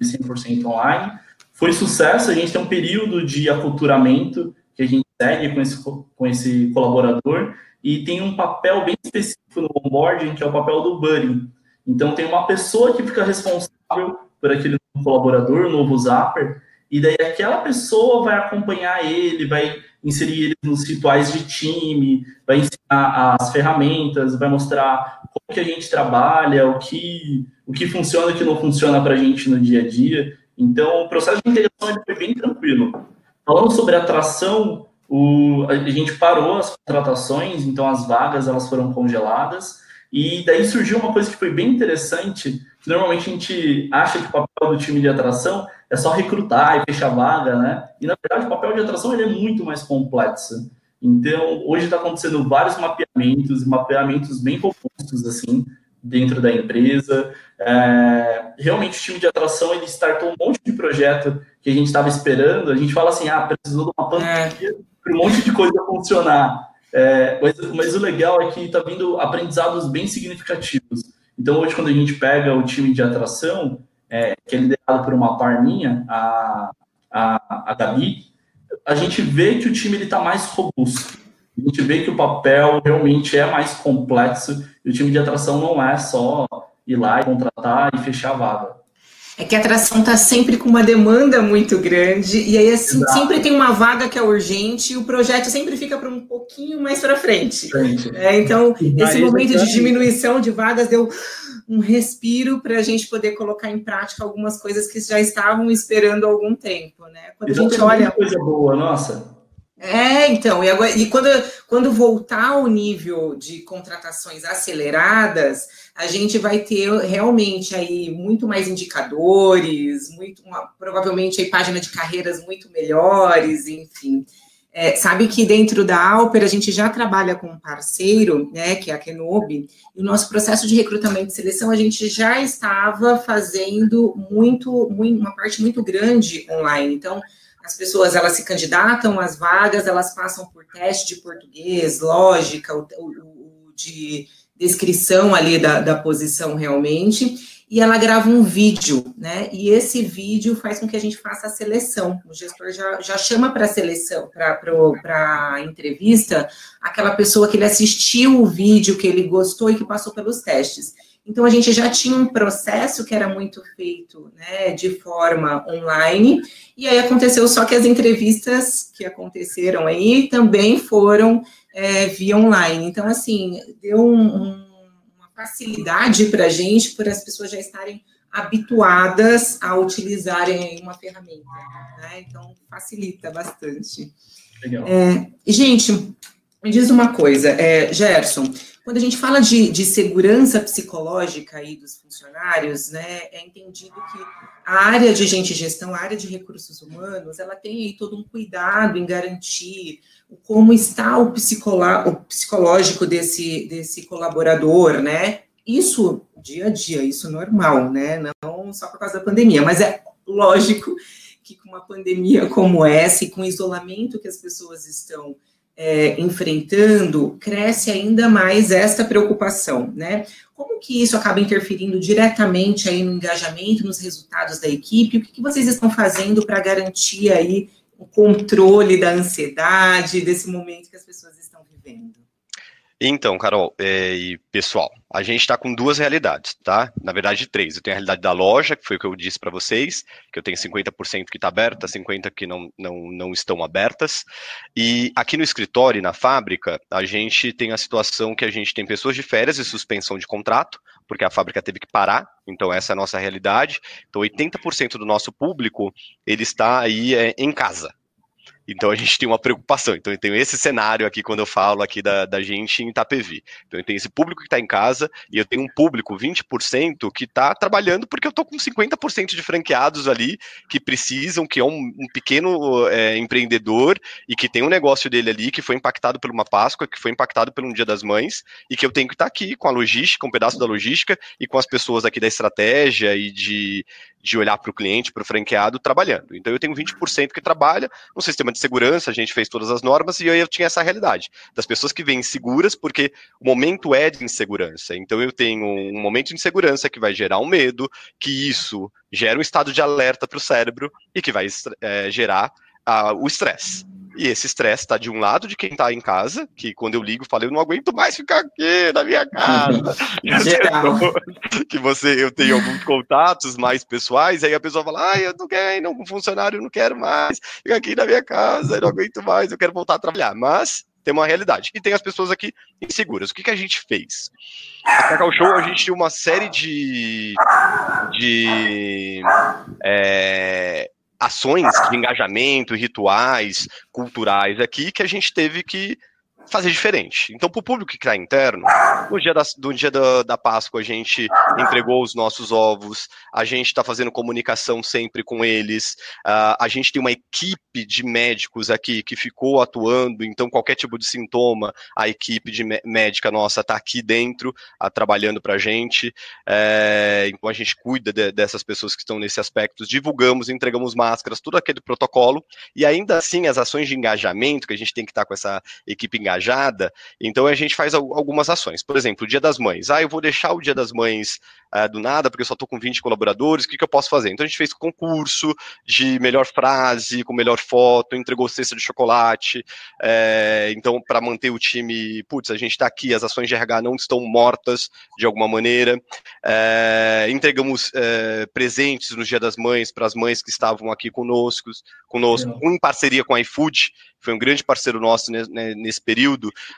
100% online. Foi sucesso, a gente tem um período de aculturamento que a gente segue com esse, com esse colaborador e tem um papel bem específico no onboarding, que é o papel do buddy. Então, tem uma pessoa que fica responsável por aquele colaborador, novo zapper, e daí aquela pessoa vai acompanhar ele, vai inserir ele nos rituais de time, vai ensinar as ferramentas, vai mostrar como que a gente trabalha, o que, o que funciona e o que não funciona para a gente no dia a dia. Então, o processo de integração foi bem tranquilo. Falando sobre atração, o, a gente parou as contratações, então as vagas elas foram congeladas, e daí surgiu uma coisa que foi bem interessante, normalmente a gente acha que o papel do time de atração é só recrutar e fechar vaga, né? E na verdade o papel de atração ele é muito mais complexo. Então, hoje está acontecendo vários mapeamentos, mapeamentos bem robustos, assim, dentro da empresa. É, realmente, o time de atração, ele startou um monte de projeto que a gente estava esperando. A gente fala assim, ah, precisou de uma pandemia é. para um monte de coisa funcionar. É, mas, mas, o legal é que está vindo aprendizados bem significativos. Então, hoje, quando a gente pega o time de atração, é, que é liderado por uma parninha, a, a, a Gabi, a gente vê que o time está mais robusto. A gente vê que o papel realmente é mais complexo e o time de atração não é só ir lá e contratar e fechar a vaga. É que a atração está sempre com uma demanda muito grande, e aí assim, sempre tem uma vaga que é urgente, e o projeto sempre fica para um pouquinho mais para frente. É, então, esse momento de diminuição de vagas deu um respiro para a gente poder colocar em prática algumas coisas que já estavam esperando há algum tempo, né? Quando a gente olha coisa boa, nossa. É, então, e, agora, e quando, quando voltar ao nível de contratações aceleradas, a gente vai ter realmente aí muito mais indicadores, muito uma, provavelmente aí página de carreiras muito melhores, enfim. É, sabe que dentro da Alper a gente já trabalha com um parceiro, né, que é a Kenobi, e o nosso processo de recrutamento e seleção a gente já estava fazendo muito, muito uma parte muito grande online. Então, as pessoas elas se candidatam às vagas, elas passam por teste de português, lógica, o, o, o de descrição ali da, da posição realmente, e ela grava um vídeo, né? E esse vídeo faz com que a gente faça a seleção. O gestor já, já chama para a seleção, para a entrevista, aquela pessoa que ele assistiu o vídeo, que ele gostou e que passou pelos testes. Então, a gente já tinha um processo que era muito feito né, de forma online, e aí aconteceu só que as entrevistas que aconteceram aí também foram é, via online. Então, assim, deu um, um, uma facilidade para a gente, por as pessoas já estarem habituadas a utilizarem uma ferramenta. Né? Então, facilita bastante. Legal. É, gente, me diz uma coisa, é, Gerson, quando a gente fala de, de, segurança psicológica aí dos funcionários, né, é entendido que a área de gente gestão, a área de recursos humanos, ela tem aí todo um cuidado em garantir como está o, o psicológico desse, desse colaborador, né? Isso dia a dia, isso normal, né? Não só por causa da pandemia, mas é lógico que com uma pandemia como essa e com o isolamento que as pessoas estão é, enfrentando, cresce ainda mais esta preocupação, né? Como que isso acaba interferindo diretamente aí no engajamento, nos resultados da equipe? O que, que vocês estão fazendo para garantir aí o controle da ansiedade, desse momento que as pessoas estão vivendo? Então, Carol é, e pessoal, a gente está com duas realidades, tá? Na verdade, três. Eu tenho a realidade da loja, que foi o que eu disse para vocês, que eu tenho 50% que está aberta, 50% que não, não, não estão abertas. E aqui no escritório e na fábrica, a gente tem a situação que a gente tem pessoas de férias e suspensão de contrato, porque a fábrica teve que parar, então essa é a nossa realidade. Então, 80% do nosso público, ele está aí é, em casa, então a gente tem uma preocupação. Então eu tenho esse cenário aqui quando eu falo aqui da, da gente em Itapevi. Então eu tenho esse público que está em casa e eu tenho um público 20% que está trabalhando porque eu estou com 50% de franqueados ali que precisam, que é um, um pequeno é, empreendedor e que tem um negócio dele ali que foi impactado por uma Páscoa, que foi impactado pelo um Dia das Mães e que eu tenho que estar tá aqui com a logística, um pedaço da logística e com as pessoas aqui da estratégia e de, de olhar para o cliente, para o franqueado trabalhando. Então eu tenho 20% que trabalha no sistema de segurança, a gente fez todas as normas e aí eu tinha essa realidade das pessoas que vêm seguras porque o momento é de insegurança. Então eu tenho um momento de insegurança que vai gerar um medo, que isso gera um estado de alerta para o cérebro e que vai é, gerar uh, o estresse. E esse estresse está de um lado de quem está em casa, que quando eu ligo, falo, eu não aguento mais ficar aqui na minha casa. que você, eu tenho alguns contatos mais pessoais, aí a pessoa fala, ah, eu não quero, não, um funcionário, eu não quero mais, ficar aqui na minha casa, eu não aguento mais, eu quero voltar a trabalhar. Mas tem uma realidade. E tem as pessoas aqui inseguras. O que, que a gente fez? A Cacau Show, a gente tinha uma série de, de é, ações de engajamento, rituais, culturais aqui, que a gente teve que fazer diferente. Então, para o público que está interno, no dia, da, no dia da, da, Páscoa a gente entregou os nossos ovos, a gente está fazendo comunicação sempre com eles, uh, a gente tem uma equipe de médicos aqui que ficou atuando, então qualquer tipo de sintoma, a equipe de médica nossa está aqui dentro, uh, trabalhando para a gente, uh, então a gente cuida de, dessas pessoas que estão nesse aspecto, divulgamos, entregamos máscaras, tudo aquele protocolo, e ainda assim as ações de engajamento, que a gente tem que estar tá com essa equipe engajada, engajada, então a gente faz algumas ações. Por exemplo, o Dia das Mães. Ah, eu vou deixar o Dia das Mães uh, do nada, porque eu só estou com 20 colaboradores, o que, que eu posso fazer? Então a gente fez concurso de melhor frase, com melhor foto, entregou cesta de chocolate. É, então, para manter o time, putz, a gente está aqui, as ações de RH não estão mortas de alguma maneira. É, entregamos é, presentes no Dia das Mães para as mães que estavam aqui conosco, conosco, em parceria com a iFood, foi um grande parceiro nosso nesse período.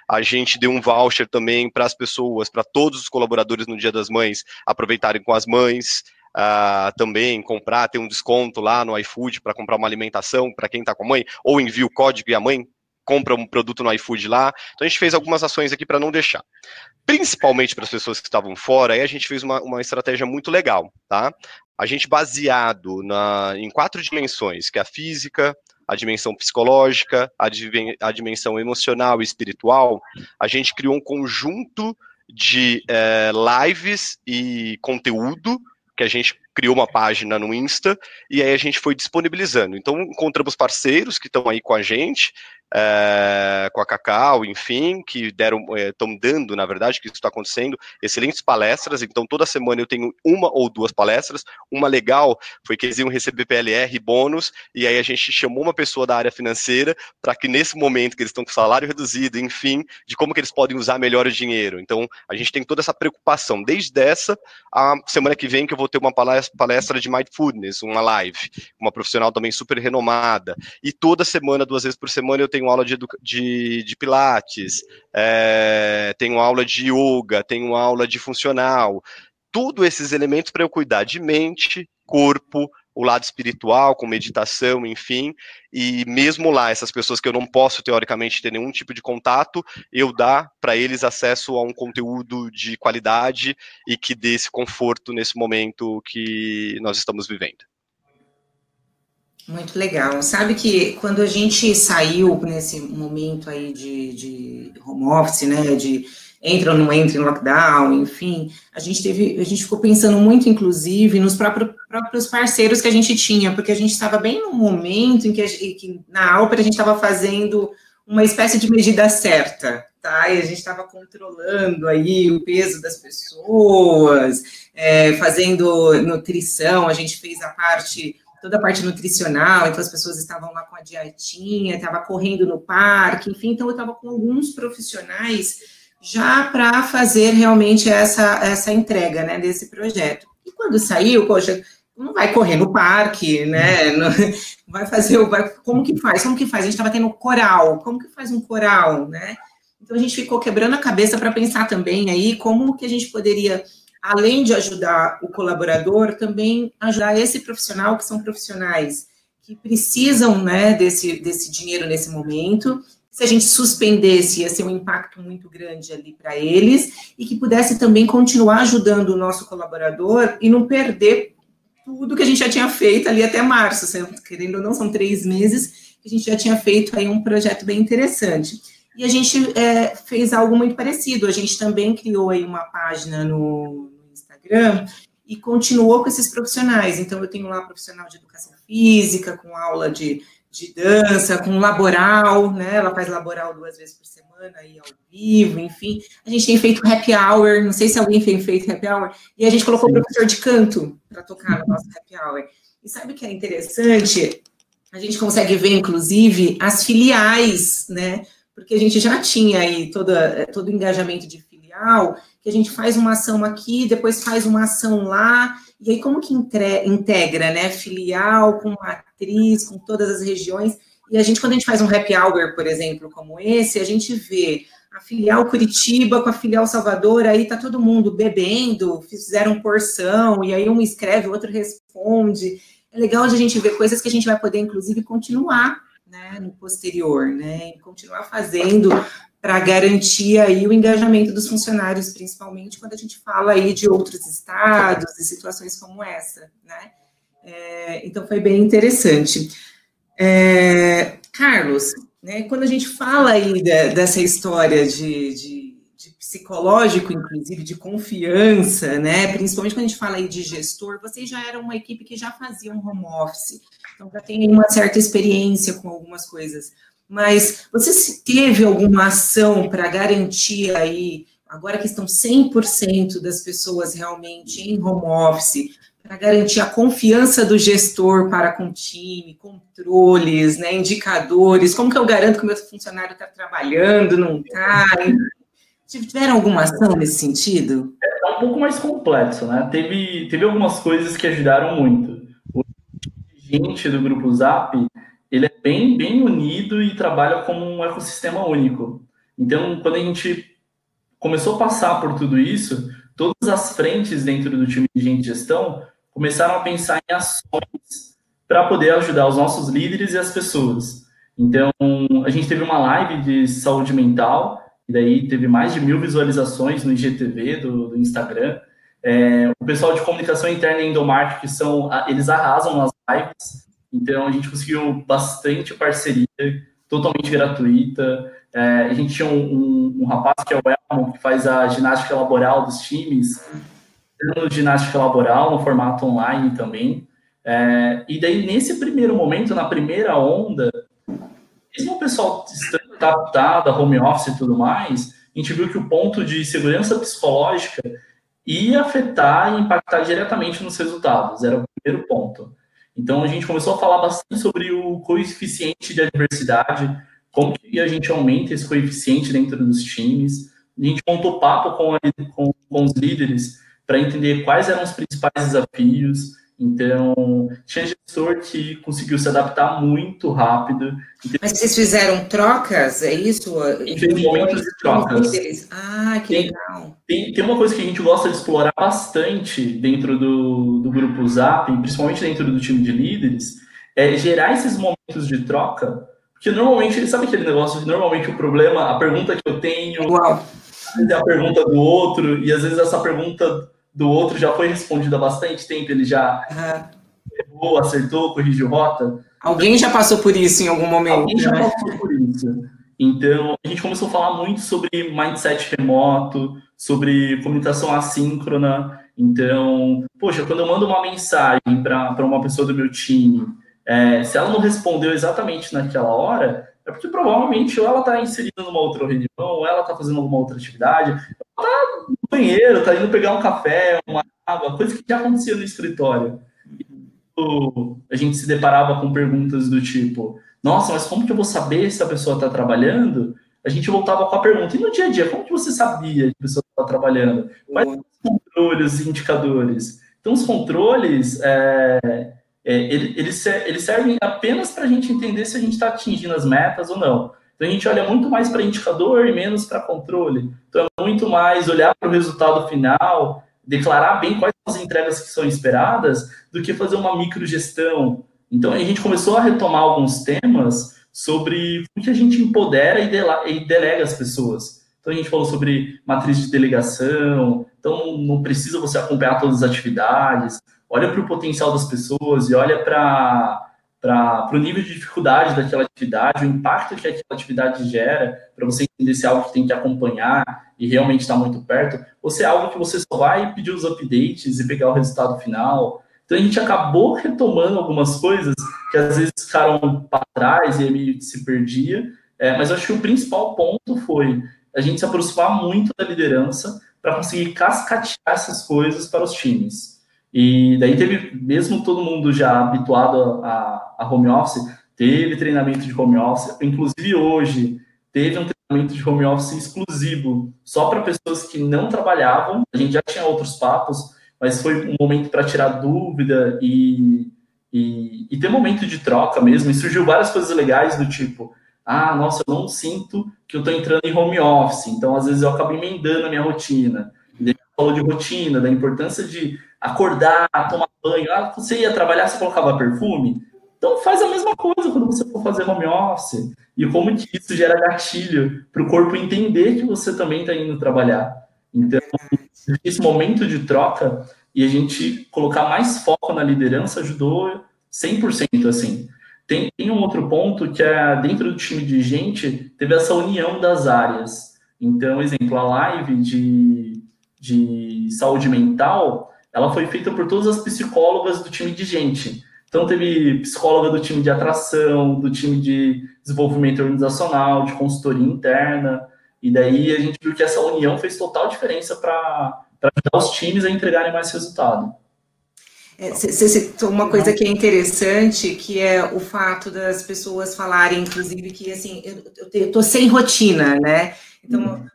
A gente deu um voucher também para as pessoas, para todos os colaboradores no Dia das Mães aproveitarem com as mães. Uh, também comprar, ter um desconto lá no iFood para comprar uma alimentação para quem está com a mãe, ou envia o código e a mãe compra um produto no iFood lá. Então a gente fez algumas ações aqui para não deixar. Principalmente para as pessoas que estavam fora, aí a gente fez uma, uma estratégia muito legal, tá? A gente baseado na, em quatro dimensões, que é a física, a dimensão psicológica, a, a dimensão emocional e espiritual, a gente criou um conjunto de é, lives e conteúdo que a gente criou uma página no Insta e aí a gente foi disponibilizando. Então encontramos parceiros que estão aí com a gente, é, com a Cacau, enfim, que deram, estão é, dando, na verdade, que isso está acontecendo, excelentes palestras. Então, toda semana eu tenho uma ou duas palestras. Uma legal foi que eles iam receber PLR bônus, e aí a gente chamou uma pessoa da área financeira para que nesse momento que eles estão com salário reduzido, enfim, de como que eles podem usar melhor o dinheiro. Então, a gente tem toda essa preocupação. Desde essa, a semana que vem, que eu vou ter uma palestra de Mindfulness, uma live, uma profissional também super renomada. E toda semana, duas vezes por semana, eu tenho tenho aula de, de, de pilates, é, tenho aula de yoga, tenho aula de funcional, tudo esses elementos para eu cuidar de mente, corpo, o lado espiritual, com meditação, enfim, e mesmo lá, essas pessoas que eu não posso, teoricamente, ter nenhum tipo de contato, eu dar para eles acesso a um conteúdo de qualidade e que dê esse conforto nesse momento que nós estamos vivendo. Muito legal. Sabe que quando a gente saiu nesse momento aí de, de home office, né, de entra ou não entra em lockdown, enfim, a gente teve, a gente ficou pensando muito, inclusive, nos próprios, próprios parceiros que a gente tinha, porque a gente estava bem no momento em que, a, que na Alper a gente estava fazendo uma espécie de medida certa, tá? E a gente estava controlando aí o peso das pessoas, é, fazendo nutrição, a gente fez a parte toda a parte nutricional, então as pessoas estavam lá com a dietinha, estava correndo no parque, enfim, então eu estava com alguns profissionais já para fazer realmente essa, essa entrega, né, desse projeto. E quando saiu, poxa, não vai correr no parque, né, não, vai fazer, vai, como que faz, como que faz? A gente estava tendo coral, como que faz um coral, né? Então a gente ficou quebrando a cabeça para pensar também aí como que a gente poderia além de ajudar o colaborador, também ajudar esse profissional, que são profissionais que precisam né, desse, desse dinheiro nesse momento. Se a gente suspendesse, ia ser um impacto muito grande ali para eles, e que pudesse também continuar ajudando o nosso colaborador e não perder tudo que a gente já tinha feito ali até março, querendo ou não, são três meses que a gente já tinha feito aí um projeto bem interessante. E a gente é, fez algo muito parecido. A gente também criou aí uma página no, no Instagram e continuou com esses profissionais. Então, eu tenho lá profissional de educação física, com aula de, de dança, com laboral, né? Ela faz laboral duas vezes por semana aí ao vivo, enfim. A gente tem feito happy hour, não sei se alguém tem feito happy hour, e a gente colocou Sim. professor de canto para tocar no nosso happy hour. E sabe o que é interessante? a gente consegue ver, inclusive, as filiais, né? Porque a gente já tinha aí toda, todo o engajamento de filial, que a gente faz uma ação aqui, depois faz uma ação lá, e aí como que integra, né? Filial com matriz, com todas as regiões. E a gente, quando a gente faz um happy hour, por exemplo, como esse, a gente vê a filial Curitiba com a filial Salvador, aí tá todo mundo bebendo, fizeram porção, e aí um escreve, o outro responde. É legal de a gente ver coisas que a gente vai poder, inclusive, continuar né, no posterior, né? E continuar fazendo para garantir aí o engajamento dos funcionários, principalmente quando a gente fala aí de outros estados e situações como essa, né? É, então foi bem interessante. É, Carlos, né, quando a gente fala aí de, dessa história de, de, de, psicológico, inclusive, de confiança, né, principalmente quando a gente fala aí de gestor, vocês já eram uma equipe que já fazia um home office, então já tem uma certa experiência com algumas coisas. Mas você teve alguma ação para garantir aí, agora que estão 100% das pessoas realmente em home office, para garantir a confiança do gestor para com o time, controles, né, indicadores, como que eu garanto que o meu funcionário está trabalhando, não está? Tiveram alguma ação nesse sentido? É, é um pouco mais complexo, né? Teve, teve algumas coisas que ajudaram muito. Do grupo Zap, ele é bem, bem unido e trabalha como um ecossistema único. Então, quando a gente começou a passar por tudo isso, todas as frentes dentro do time de gente gestão começaram a pensar em ações para poder ajudar os nossos líderes e as pessoas. Então, a gente teve uma live de saúde mental, e daí teve mais de mil visualizações no IGTV do, do Instagram. É, o pessoal de comunicação interna e endomarketing, que são, eles arrasam nas lives, então a gente conseguiu bastante parceria, totalmente gratuita. É, a gente tinha um, um, um, rapaz que é o Elmo, que faz a ginástica laboral dos times, de ginástica laboral no formato online também. É, e daí, nesse primeiro momento, na primeira onda, mesmo o pessoal estando adaptado a home office e tudo mais, a gente viu que o ponto de segurança psicológica ia afetar e impactar diretamente nos resultados, era o primeiro ponto. Então, a gente começou a falar bastante sobre o coeficiente de adversidade, como que a gente aumenta esse coeficiente dentro dos times. A gente montou papo com, a, com, com os líderes para entender quais eram os principais desafios. Então, tinha gestor que conseguiu se adaptar muito rápido. Mas vocês fizeram trocas, é isso? Fez momentos de trocas. Ah, que tem, legal. Tem, tem uma coisa que a gente gosta de explorar bastante dentro do, do grupo Zap, principalmente dentro do time de líderes, é gerar esses momentos de troca, porque normalmente, sabe aquele negócio, normalmente o problema, a pergunta que eu tenho, Uau. é a pergunta do outro, e às vezes essa pergunta do outro já foi respondida há bastante tempo, ele já uhum. errou, acertou, corrigiu rota. Alguém já passou por isso em algum momento. Alguém já né? passou por isso. Então, a gente começou a falar muito sobre mindset remoto, sobre comunicação assíncrona. Então, poxa, quando eu mando uma mensagem para uma pessoa do meu time, é, se ela não respondeu exatamente naquela hora, é porque provavelmente ou ela está inserida numa outra reunião, ou ela está fazendo alguma outra atividade, ela está banheiro, está indo pegar um café, uma água, coisa que já acontecia no escritório. a gente se deparava com perguntas do tipo: Nossa, mas como que eu vou saber se a pessoa está trabalhando? A gente voltava com a pergunta: E no dia a dia, como que você sabia que a pessoa está trabalhando? Quais são os controles e indicadores? Então, os controles. É, é, eles, eles servem apenas para a gente entender se a gente está atingindo as metas ou não. Então a gente olha muito mais para indicador e menos para controle. Então é muito mais olhar para o resultado final, declarar bem quais são as entregas que são esperadas, do que fazer uma microgestão. Então a gente começou a retomar alguns temas sobre o que a gente empodera e delega as pessoas. Então a gente falou sobre matriz de delegação, então não precisa você acompanhar todas as atividades, olha para o potencial das pessoas e olha para para o nível de dificuldade daquela atividade, o impacto que aquela atividade gera, para você entender se é algo que tem que acompanhar e realmente está muito perto, ou se é algo que você só vai pedir os updates e pegar o resultado final. Então a gente acabou retomando algumas coisas que às vezes ficaram para trás e meio se perdia, é, mas eu acho que o principal ponto foi a gente se aproximar muito da liderança para conseguir cascatear essas coisas para os times. E daí teve, mesmo todo mundo já habituado a, a home office, teve treinamento de home office, inclusive hoje teve um treinamento de home office exclusivo só para pessoas que não trabalhavam. A gente já tinha outros papos, mas foi um momento para tirar dúvida e, e, e, ter momento de troca mesmo. E surgiu várias coisas legais do tipo, ah, nossa, eu não sinto que eu estou entrando em home office, então às vezes eu acabo emendando a minha rotina. Falou de rotina, da importância de acordar, tomar banho. Ah, você ia trabalhar, você colocava perfume? Então faz a mesma coisa quando você for fazer home office. E como que isso gera gatilho para o corpo entender que você também está indo trabalhar. Então, esse momento de troca e a gente colocar mais foco na liderança ajudou 100%, assim. Tem, tem um outro ponto que é, dentro do time de gente, teve essa união das áreas. Então, exemplo, a live de, de saúde mental, ela foi feita por todas as psicólogas do time de gente. Então, teve psicóloga do time de atração, do time de desenvolvimento organizacional, de consultoria interna. E daí a gente viu que essa união fez total diferença para ajudar os times a entregarem mais resultado. Você é, citou uma coisa que é interessante, que é o fato das pessoas falarem, inclusive, que assim, eu estou sem rotina, né? Então, uhum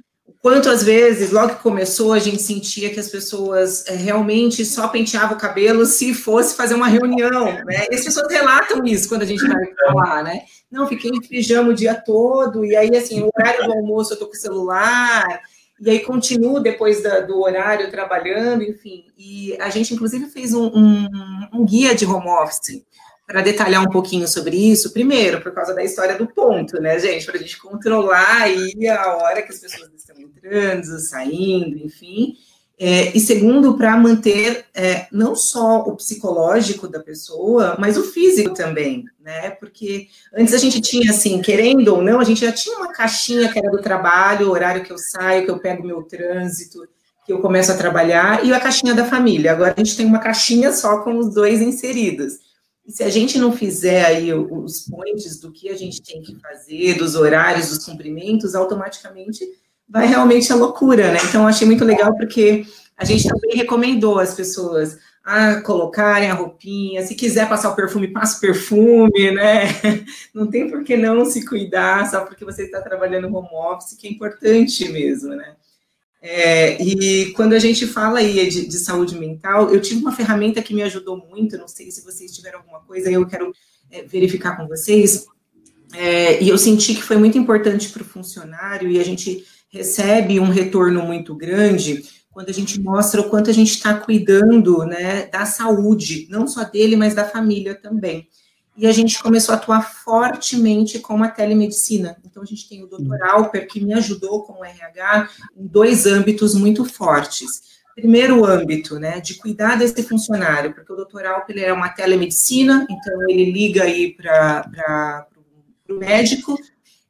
quantas vezes, logo que começou, a gente sentia que as pessoas é, realmente só penteavam o cabelo se fosse fazer uma reunião, né? E as pessoas relatam isso quando a gente vai falar, né? Não, fiquei em pijama o dia todo, e aí, assim, no horário do almoço eu tô com o celular, e aí continuo depois da, do horário trabalhando, enfim. E a gente, inclusive, fez um, um, um guia de home office, para detalhar um pouquinho sobre isso, primeiro, por causa da história do ponto, né, gente? Para a gente controlar aí a hora que as pessoas estão entrando, saindo, enfim. É, e segundo, para manter é, não só o psicológico da pessoa, mas o físico também, né? Porque antes a gente tinha, assim, querendo ou não, a gente já tinha uma caixinha que era do trabalho, o horário que eu saio, que eu pego meu trânsito, que eu começo a trabalhar, e a caixinha da família. Agora a gente tem uma caixinha só com os dois inseridos. E se a gente não fizer aí os points do que a gente tem que fazer, dos horários, dos cumprimentos, automaticamente vai realmente a loucura, né? Então, achei muito legal porque a gente também recomendou às pessoas a colocarem a roupinha, se quiser passar o perfume, passa o perfume, né? Não tem por que não se cuidar só porque você está trabalhando home office, que é importante mesmo, né? É, e quando a gente fala aí de, de, saúde mental, eu tive uma ferramenta que me ajudou muito, não sei se vocês tiveram alguma coisa, eu quero é, verificar com vocês, é, e eu senti que foi muito importante para o funcionário, e a gente recebe um retorno muito grande quando a gente mostra o quanto a gente está cuidando né, da saúde, não só dele, mas da família também e a gente começou a atuar fortemente com a telemedicina. Então, a gente tem o Dr. Alper, que me ajudou com o RH em dois âmbitos muito fortes. Primeiro âmbito, né, de cuidar desse funcionário, porque o Dr. Alper é uma telemedicina, então ele liga aí para o médico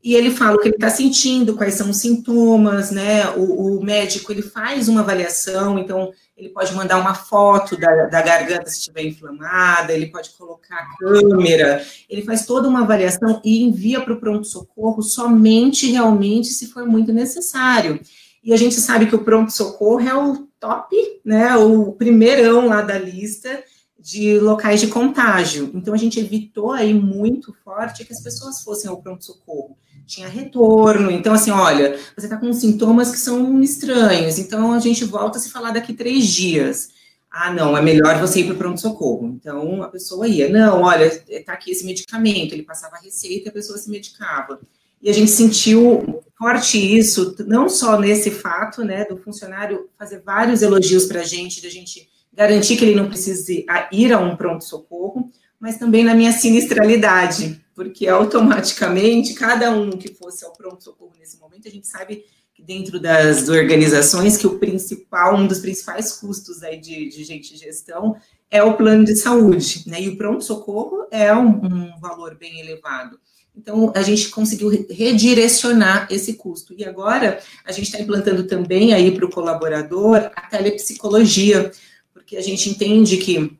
e ele fala o que ele está sentindo, quais são os sintomas, né? O, o, médico ele faz uma avaliação, então ele pode mandar uma foto da, da garganta se estiver inflamada, ele pode colocar a câmera, ele faz toda uma avaliação e envia para o pronto-socorro somente realmente se for muito necessário. E a gente sabe que o pronto-socorro é o top, né? O primeirão lá da lista de locais de contágio. Então a gente evitou aí muito forte que as pessoas fossem ao pronto-socorro tinha retorno. Então, assim, olha, você está com sintomas que são estranhos, então a gente volta a se falar daqui três dias. Ah, não, é melhor você ir para o pronto-socorro. Então, a pessoa ia, não, olha, está aqui esse medicamento, ele passava a receita e a pessoa se medicava. E a gente sentiu forte isso, não só nesse fato, né, do funcionário fazer vários elogios para a gente, da gente garantir que ele não precise ir a um pronto-socorro, mas também na minha sinistralidade, porque automaticamente, cada um que fosse ao pronto-socorro nesse momento, a gente sabe que dentro das organizações, que o principal, um dos principais custos aí de, de gente gestão é o plano de saúde, né? E o pronto-socorro é um, um valor bem elevado. Então, a gente conseguiu redirecionar esse custo. E agora, a gente está implantando também aí para o colaborador a telepsicologia, porque a gente entende que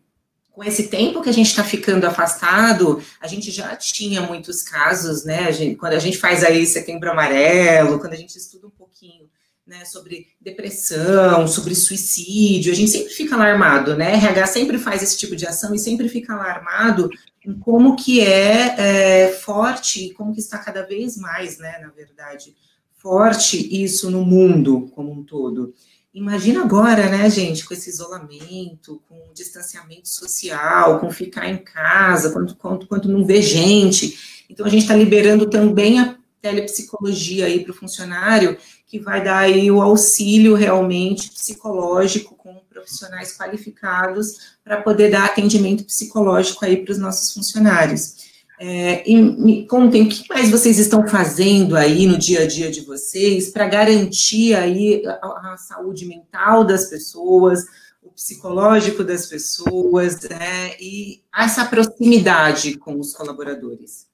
com esse tempo que a gente está ficando afastado, a gente já tinha muitos casos, né? A gente, quando a gente faz aí setembro amarelo, quando a gente estuda um pouquinho né, sobre depressão, sobre suicídio, a gente sempre fica alarmado, né? RH sempre faz esse tipo de ação e sempre fica alarmado em como que é, é forte como que está cada vez mais, né, na verdade, forte isso no mundo como um todo. Imagina agora, né, gente, com esse isolamento, com o distanciamento social, com ficar em casa, quanto, quanto, quanto não vê gente. Então, a gente está liberando também a telepsicologia aí para o funcionário, que vai dar aí o auxílio realmente psicológico com profissionais qualificados para poder dar atendimento psicológico aí para os nossos funcionários. É, e me contem o que mais vocês estão fazendo aí no dia a dia de vocês para garantir aí a, a, saúde mental das pessoas, o psicológico das pessoas, né, e essa proximidade com os colaboradores.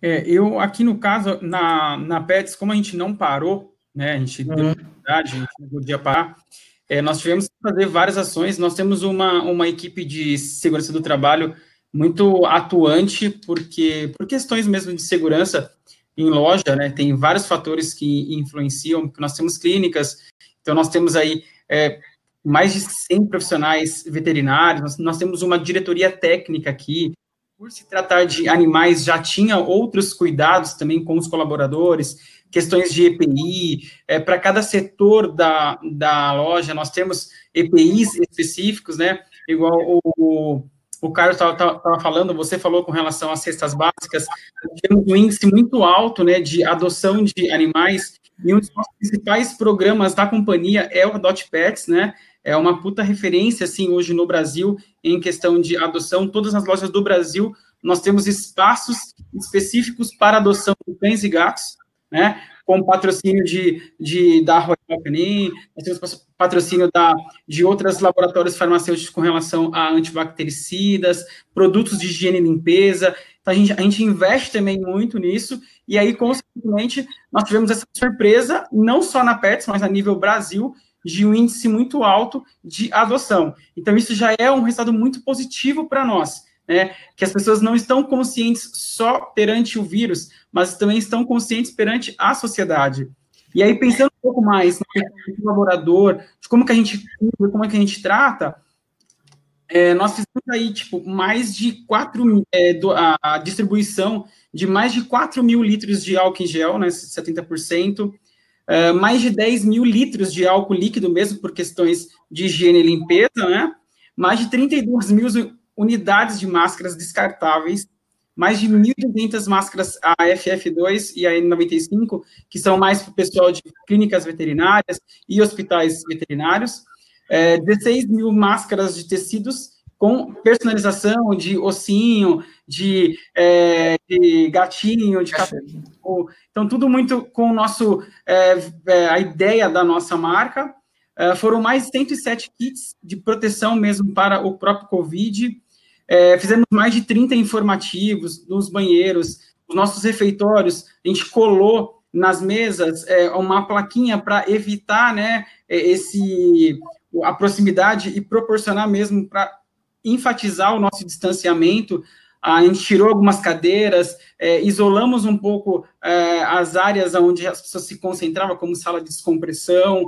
É, eu aqui no caso na na Pets, como a gente não parou, né, a gente uhum. a gente não podia parar. É, nós tivemos que fazer várias ações. Nós temos uma, uma equipe de segurança do trabalho muito atuante, porque por questões mesmo de segurança em loja, né, tem vários fatores que influenciam, porque nós temos clínicas, então nós temos aí é, mais de 100 profissionais veterinários, nós, nós temos uma diretoria técnica aqui, por se tratar de animais, já tinha outros cuidados também com os colaboradores, questões de EPI, é, para cada setor da, da loja, nós temos EPIs específicos, né, igual o, o Carlos estava falando, você falou com relação às cestas básicas, temos um índice muito alto, né, de adoção de animais, e um dos principais programas da companhia é o Adote Pets, né, é uma puta referência, assim, hoje no Brasil, em questão de adoção, todas as lojas do Brasil, nós temos espaços específicos para adoção de cães e gatos, né, com patrocínio de, de, da Royal Canin, nós temos patrocínio da, de outros laboratórios farmacêuticos com relação a antibactericidas, produtos de higiene e limpeza, então a gente, a gente investe também muito nisso, e aí, consequentemente, nós tivemos essa surpresa, não só na PETS, mas a nível Brasil, de um índice muito alto de adoção. Então, isso já é um resultado muito positivo para nós né, que as pessoas não estão conscientes só perante o vírus, mas também estão conscientes perante a sociedade. E aí, pensando um pouco mais no colaborador, de como que a gente cuida, como é que a gente trata, é, nós fizemos aí, tipo, mais de 4 é, do, a, a, distribuição de mais de 4 mil litros de álcool em gel, né, 70%, é, mais de 10 mil litros de álcool líquido, mesmo por questões de higiene e limpeza, né, mais de 32 mil unidades de máscaras descartáveis, mais de 1.200 máscaras AFF2 e a N95, que são mais para o pessoal de clínicas veterinárias e hospitais veterinários, é, 16 mil máscaras de tecidos com personalização de ossinho, de, é, de gatinho, de cachorro. Então, tudo muito com o nosso, é, é, a ideia da nossa marca. É, foram mais 107 kits de proteção mesmo para o próprio Covid, é, fizemos mais de 30 informativos nos banheiros, os nossos refeitórios, a gente colou nas mesas é, uma plaquinha para evitar né, é, esse, a proximidade e proporcionar mesmo para enfatizar o nosso distanciamento. A gente tirou algumas cadeiras, é, isolamos um pouco é, as áreas onde as pessoas se concentravam, como sala de descompressão.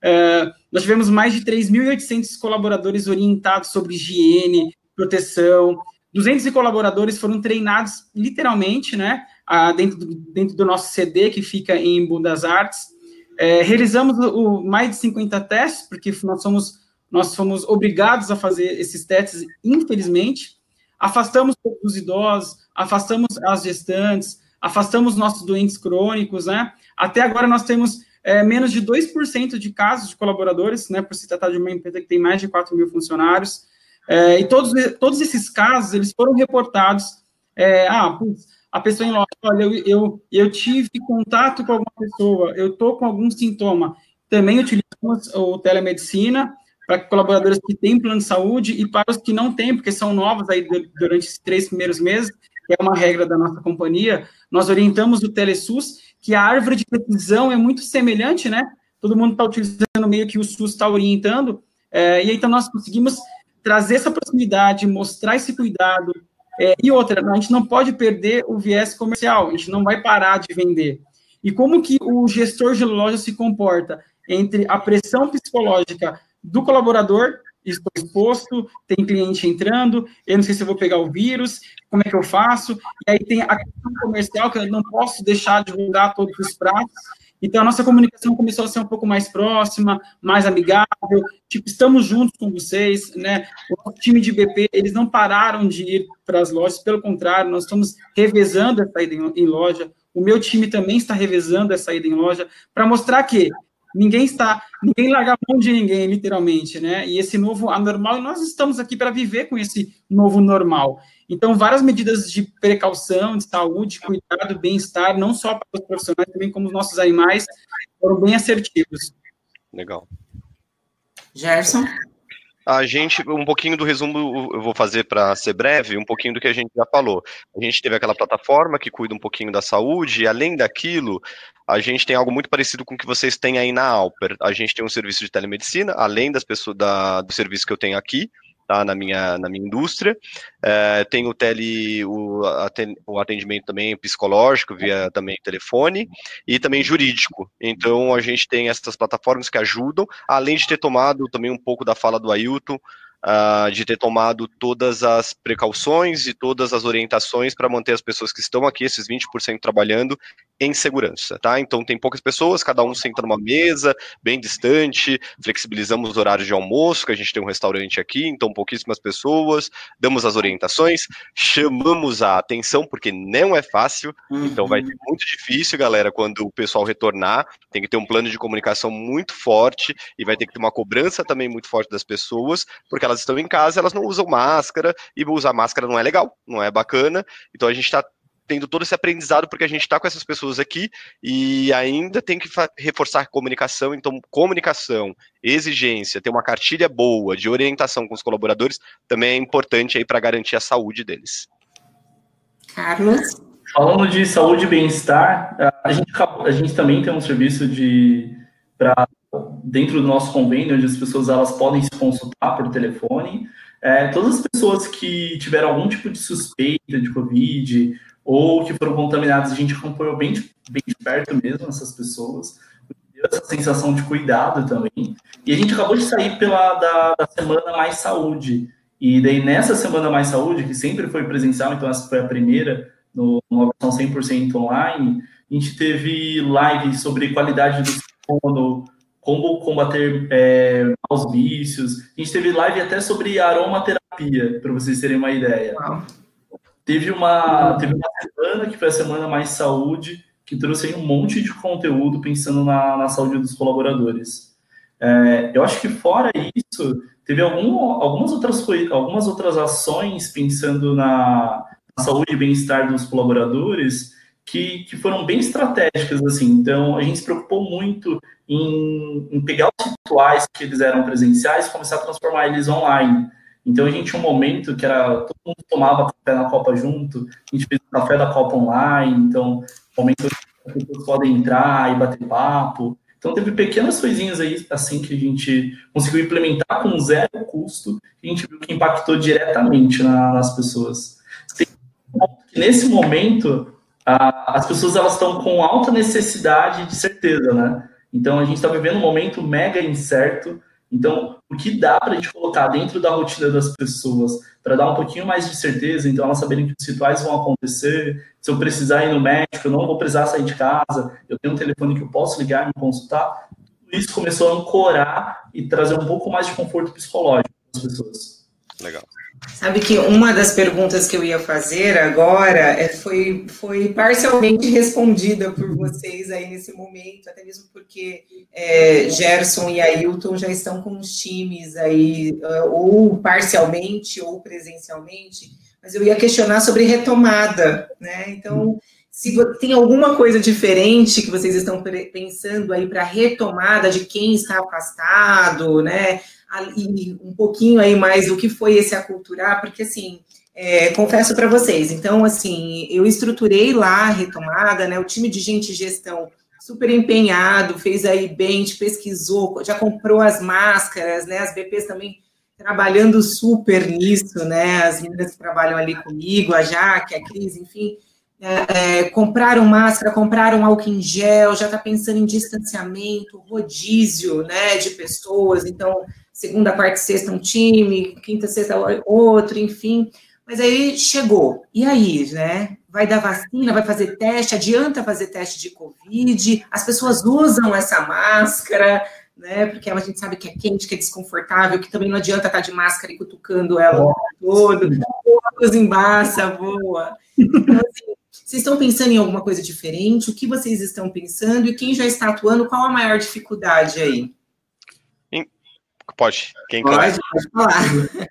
É, nós tivemos mais de 3.800 colaboradores orientados sobre higiene, proteção. 200 colaboradores foram treinados, literalmente, né, dentro, do, dentro do nosso CD, que fica em Bundas Artes. É, realizamos o, mais de 50 testes, porque nós somos, nós fomos obrigados a fazer esses testes, infelizmente. Afastamos os idosos, afastamos as gestantes, afastamos nossos doentes crônicos, né? Até agora nós temos é, menos de 2% de casos de colaboradores, né, por se tratar de uma empresa que tem mais de 4 mil funcionários. É, e todos, todos esses casos, eles foram reportados, é, ah, a pessoa em loja, olha, eu, eu, eu tive contato com alguma pessoa, eu estou com algum sintoma. Também utilizamos o telemedicina para colaboradores que têm plano de saúde e para os que não têm, porque são novos aí durante esses três primeiros meses, que é uma regra da nossa companhia, nós orientamos o Telesus, que a árvore de precisão é muito semelhante, né? Todo mundo está utilizando meio que o SUS está orientando, é, e então nós conseguimos trazer essa proximidade, mostrar esse cuidado. É, e outra, a gente não pode perder o viés comercial, a gente não vai parar de vender. E como que o gestor de loja se comporta entre a pressão psicológica do colaborador, estou exposto, tem cliente entrando, eu não sei se eu vou pegar o vírus, como é que eu faço? E aí tem a questão comercial, que eu não posso deixar de divulgar todos os pratos, então, a nossa comunicação começou a ser um pouco mais próxima, mais amigável, tipo, estamos juntos com vocês, né? O time de BP, eles não pararam de ir para as lojas, pelo contrário, nós estamos revezando essa ida em, loja, o meu time também está revezando essa ida em loja, para mostrar que ninguém está, ninguém larga a mão de ninguém, literalmente, né? E esse novo anormal, nós estamos aqui para viver com esse novo normal. Então, várias medidas de precaução, de saúde, cuidado, bem-estar, não só para os profissionais, também como os nossos animais, foram bem assertivos. Legal. Gerson? A gente, um pouquinho do resumo eu vou fazer para ser breve, um pouquinho do que a gente já falou. A gente teve aquela plataforma que cuida um pouquinho da saúde, e além daquilo, a gente tem algo muito parecido com o que vocês têm aí na Alper. A gente tem um serviço de telemedicina, além das pessoas da, do serviço que eu tenho aqui, tá, na, minha, na minha indústria. É, tem o, tele, o, o atendimento também psicológico, via também telefone, e também jurídico. Então, a gente tem essas plataformas que ajudam, além de ter tomado também um pouco da fala do Ailton, uh, de ter tomado todas as precauções e todas as orientações para manter as pessoas que estão aqui, esses 20% trabalhando, em segurança, tá? Então tem poucas pessoas, cada um senta numa mesa, bem distante, flexibilizamos os horários de almoço, que a gente tem um restaurante aqui, então pouquíssimas pessoas, damos as orientações, chamamos a atenção, porque não é fácil, uhum. então vai ser muito difícil, galera, quando o pessoal retornar, tem que ter um plano de comunicação muito forte e vai ter que ter uma cobrança também muito forte das pessoas, porque elas estão em casa, elas não usam máscara, e usar máscara não é legal, não é bacana, então a gente está tendo todo esse aprendizado, porque a gente está com essas pessoas aqui e ainda tem que reforçar a comunicação. Então, comunicação, exigência, ter uma cartilha boa de orientação com os colaboradores também é importante aí para garantir a saúde deles. Carlos? Falando de saúde e bem-estar, a gente, a gente também tem um serviço de para dentro do nosso convênio, onde as pessoas elas podem se consultar por telefone. É, todas as pessoas que tiveram algum tipo de suspeita de Covid ou que foram contaminadas, a gente acompanhou bem de, bem de perto mesmo essas pessoas, essa sensação de cuidado também. E a gente acabou de sair pela da, da Semana Mais Saúde. E daí nessa Semana Mais Saúde, que sempre foi presencial, então essa foi a primeira, no, numa versão 100% online, a gente teve live sobre qualidade do sono, como combater é, maus vícios. A gente teve live até sobre aromaterapia, para vocês terem uma ideia. Teve uma, teve uma semana que foi a Semana Mais Saúde, que trouxe um monte de conteúdo pensando na, na saúde dos colaboradores. É, eu acho que fora isso, teve algum, algumas, outras, algumas outras ações pensando na, na saúde e bem-estar dos colaboradores que, que foram bem estratégicas, assim. Então, a gente se preocupou muito em, em pegar os rituais que eles eram presenciais e começar a transformar eles online. Então a gente tinha um momento que era todo mundo tomava café na Copa junto, a gente fez o café da Copa online, então momento que as pessoas podem entrar e bater papo. Então teve pequenas coisinhas aí assim que a gente conseguiu implementar com zero custo, a gente viu que impactou diretamente na, nas pessoas. Nesse momento a, as pessoas elas estão com alta necessidade de certeza, né? Então a gente está vivendo um momento mega incerto então, o que dá para a gente colocar dentro da rotina das pessoas para dar um pouquinho mais de certeza, então elas saberem que os rituais vão acontecer, se eu precisar ir no médico, eu não vou precisar sair de casa, eu tenho um telefone que eu posso ligar e me consultar, tudo isso começou a ancorar e trazer um pouco mais de conforto psicológico para as pessoas. Legal. Sabe que uma das perguntas que eu ia fazer agora é, foi, foi parcialmente respondida por vocês aí nesse momento, até mesmo porque é, Gerson e Ailton já estão com os times aí, é, ou parcialmente ou presencialmente, mas eu ia questionar sobre retomada, né? Então, se tem alguma coisa diferente que vocês estão pensando aí para retomada de quem está afastado, né? E um pouquinho aí mais do que foi esse aculturar, porque assim, é, confesso para vocês, então assim, eu estruturei lá a retomada, né? O time de gente gestão super empenhado, fez aí bem, pesquisou, já comprou as máscaras, né? As BPs também trabalhando super nisso, né? As meninas que trabalham ali comigo, a Jaque, a Cris, enfim. é, é, compraram máscara, compraram álcool em gel, já está pensando em distanciamento, rodízio, né, de pessoas, então, segunda, quarta e sexta um time, quinta, sexta outro, enfim, mas aí chegou, e aí, né, vai dar vacina, vai fazer teste, adianta fazer teste de Covid, as pessoas usam essa máscara, né? Porque a gente sabe que é quente, que é desconfortável, que também não adianta estar de máscara e cutucando ela o todo, todos embaça, voa. Então, assim, vocês estão pensando em alguma coisa diferente? O que vocês estão pensando? E quem já está atuando, qual a maior dificuldade aí? Pode, quem pode, pode falar.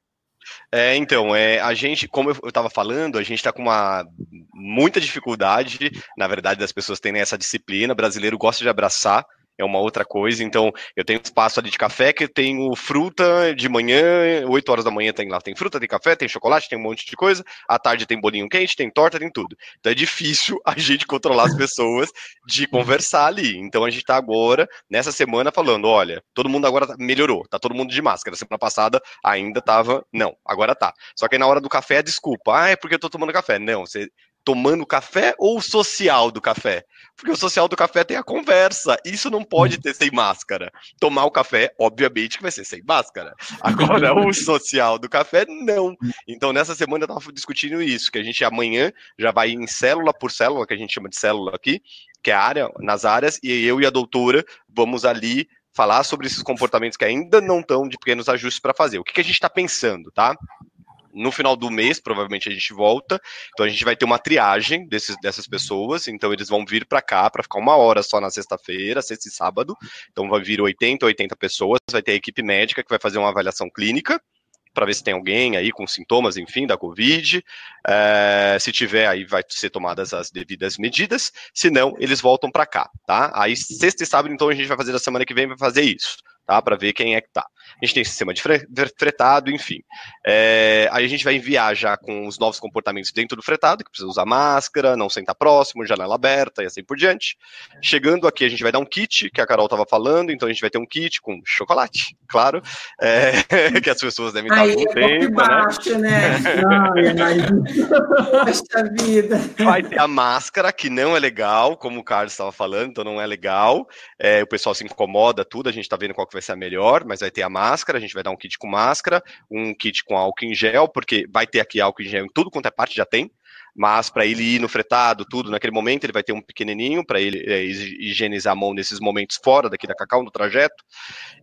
É, então, é, a gente, como eu estava falando, a gente está com uma muita dificuldade, na verdade, das pessoas terem essa disciplina. O brasileiro gosta de abraçar, é uma outra coisa. Então, eu tenho espaço ali de café que eu tenho fruta de manhã, 8 horas da manhã tem lá, tem fruta, tem café, tem chocolate, tem um monte de coisa. À tarde tem bolinho quente, tem torta, tem tudo. Então é difícil a gente controlar as pessoas de conversar ali. Então a gente tá agora, nessa semana, falando: olha, todo mundo agora melhorou, tá todo mundo de máscara. Semana passada ainda tava, não, agora tá. Só que aí na hora do café é desculpa. Ah, é porque eu tô tomando café. Não, você tomando café ou o social do café? Porque o social do café tem a conversa. Isso não pode ter sem máscara. Tomar o café, obviamente, que vai ser sem máscara. Agora, o social do café, não. Então, nessa semana eu estava discutindo isso, que a gente amanhã já vai em célula por célula, que a gente chama de célula aqui, que é a área, nas áreas, e eu e a doutora vamos ali falar sobre esses comportamentos que ainda não estão de pequenos ajustes para fazer. O que, que a gente está pensando, tá? No final do mês, provavelmente a gente volta. Então a gente vai ter uma triagem desses, dessas pessoas. Então eles vão vir para cá para ficar uma hora só na sexta-feira, sexta e sábado. Então vai vir 80, 80 pessoas. Vai ter a equipe médica que vai fazer uma avaliação clínica para ver se tem alguém aí com sintomas, enfim, da Covid. É, se tiver, aí vai ser tomadas as devidas medidas. Se não, eles voltam para cá, tá? Aí sexta e sábado, então a gente vai fazer a semana que vem, vai fazer isso tá? Para ver quem é que tá. A gente tem sistema de fretado, enfim. É, aí a gente vai enviar já com os novos comportamentos dentro do fretado, que precisa usar máscara, não sentar próximo, janela aberta e assim por diante. Chegando aqui, a gente vai dar um kit, que a Carol estava falando, então a gente vai ter um kit com chocolate, claro, é, que as pessoas devem estar com tempo, baixo, né? né? Poxa vida. Vai ter a máscara, que não é legal, como o Carlos estava falando, então não é legal. É, o pessoal se incomoda, tudo, a gente está vendo qual que vai ser a melhor, mas vai ter a máscara, a gente vai dar um kit com máscara, um kit com álcool em gel, porque vai ter aqui álcool em gel em tudo quanto é parte, já tem, mas para ele ir no fretado, tudo, naquele momento, ele vai ter um pequenininho para ele é, higienizar a mão nesses momentos fora daqui da Cacau, no trajeto.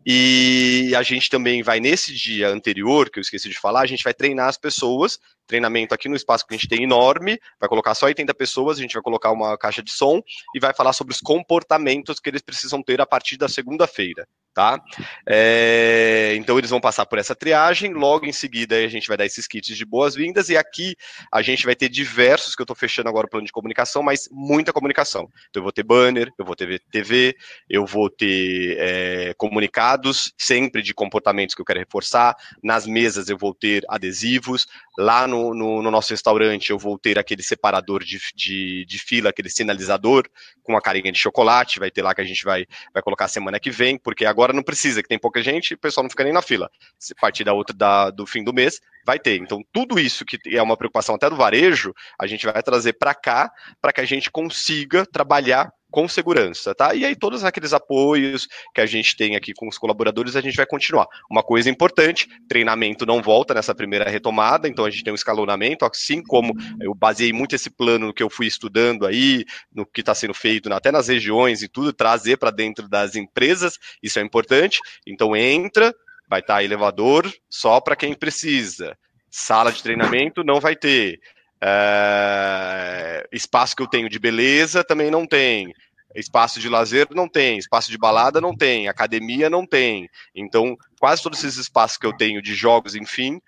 E a gente também vai, nesse dia anterior, que eu esqueci de falar, a gente vai treinar as pessoas, treinamento aqui no espaço que a gente tem enorme, vai colocar só 80 pessoas, a gente vai colocar uma caixa de som e vai falar sobre os comportamentos que eles precisam ter a partir da segunda-feira tá? É, então eles vão passar por essa triagem, logo em seguida a gente vai dar esses kits de boas-vindas, e aqui a gente vai ter diversos, que eu estou fechando agora o plano de comunicação, mas muita comunicação. Então eu vou ter banner, eu vou ter TV, eu vou ter é, comunicados, sempre de comportamentos que eu quero reforçar, nas mesas eu vou ter adesivos, lá no, no, no nosso restaurante eu vou ter aquele separador de, de, de fila, aquele sinalizador com a carinha de chocolate, vai ter lá que a gente vai, vai colocar semana que vem, porque agora não precisa, que tem pouca gente, o pessoal não fica nem na fila. Se partir da outra da, do fim do mês, vai ter. Então, tudo isso que é uma preocupação até do varejo, a gente vai trazer para cá, para que a gente consiga trabalhar com segurança, tá? E aí todos aqueles apoios que a gente tem aqui com os colaboradores, a gente vai continuar. Uma coisa importante, treinamento não volta nessa primeira retomada, então a gente tem um escalonamento, assim como eu baseei muito esse plano que eu fui estudando aí, no que está sendo feito até nas regiões e tudo, trazer para dentro das empresas, isso é importante. Então entra, vai estar tá elevador só para quem precisa. Sala de treinamento não vai ter. É, espaço que eu tenho de beleza também não tem. Espaço de lazer não tem, espaço de balada não tem, academia não tem. Então, quase todos esses espaços que eu tenho de jogos, enfim,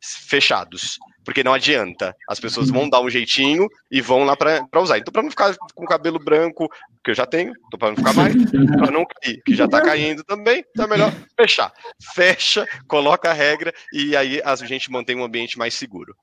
fechados. Porque não adianta. As pessoas vão dar um jeitinho e vão lá para usar. Então, para não ficar com cabelo branco, que eu já tenho, então para não ficar mais, para não cair, que já está caindo também, então é melhor fechar. Fecha, coloca a regra e aí a gente mantém um ambiente mais seguro.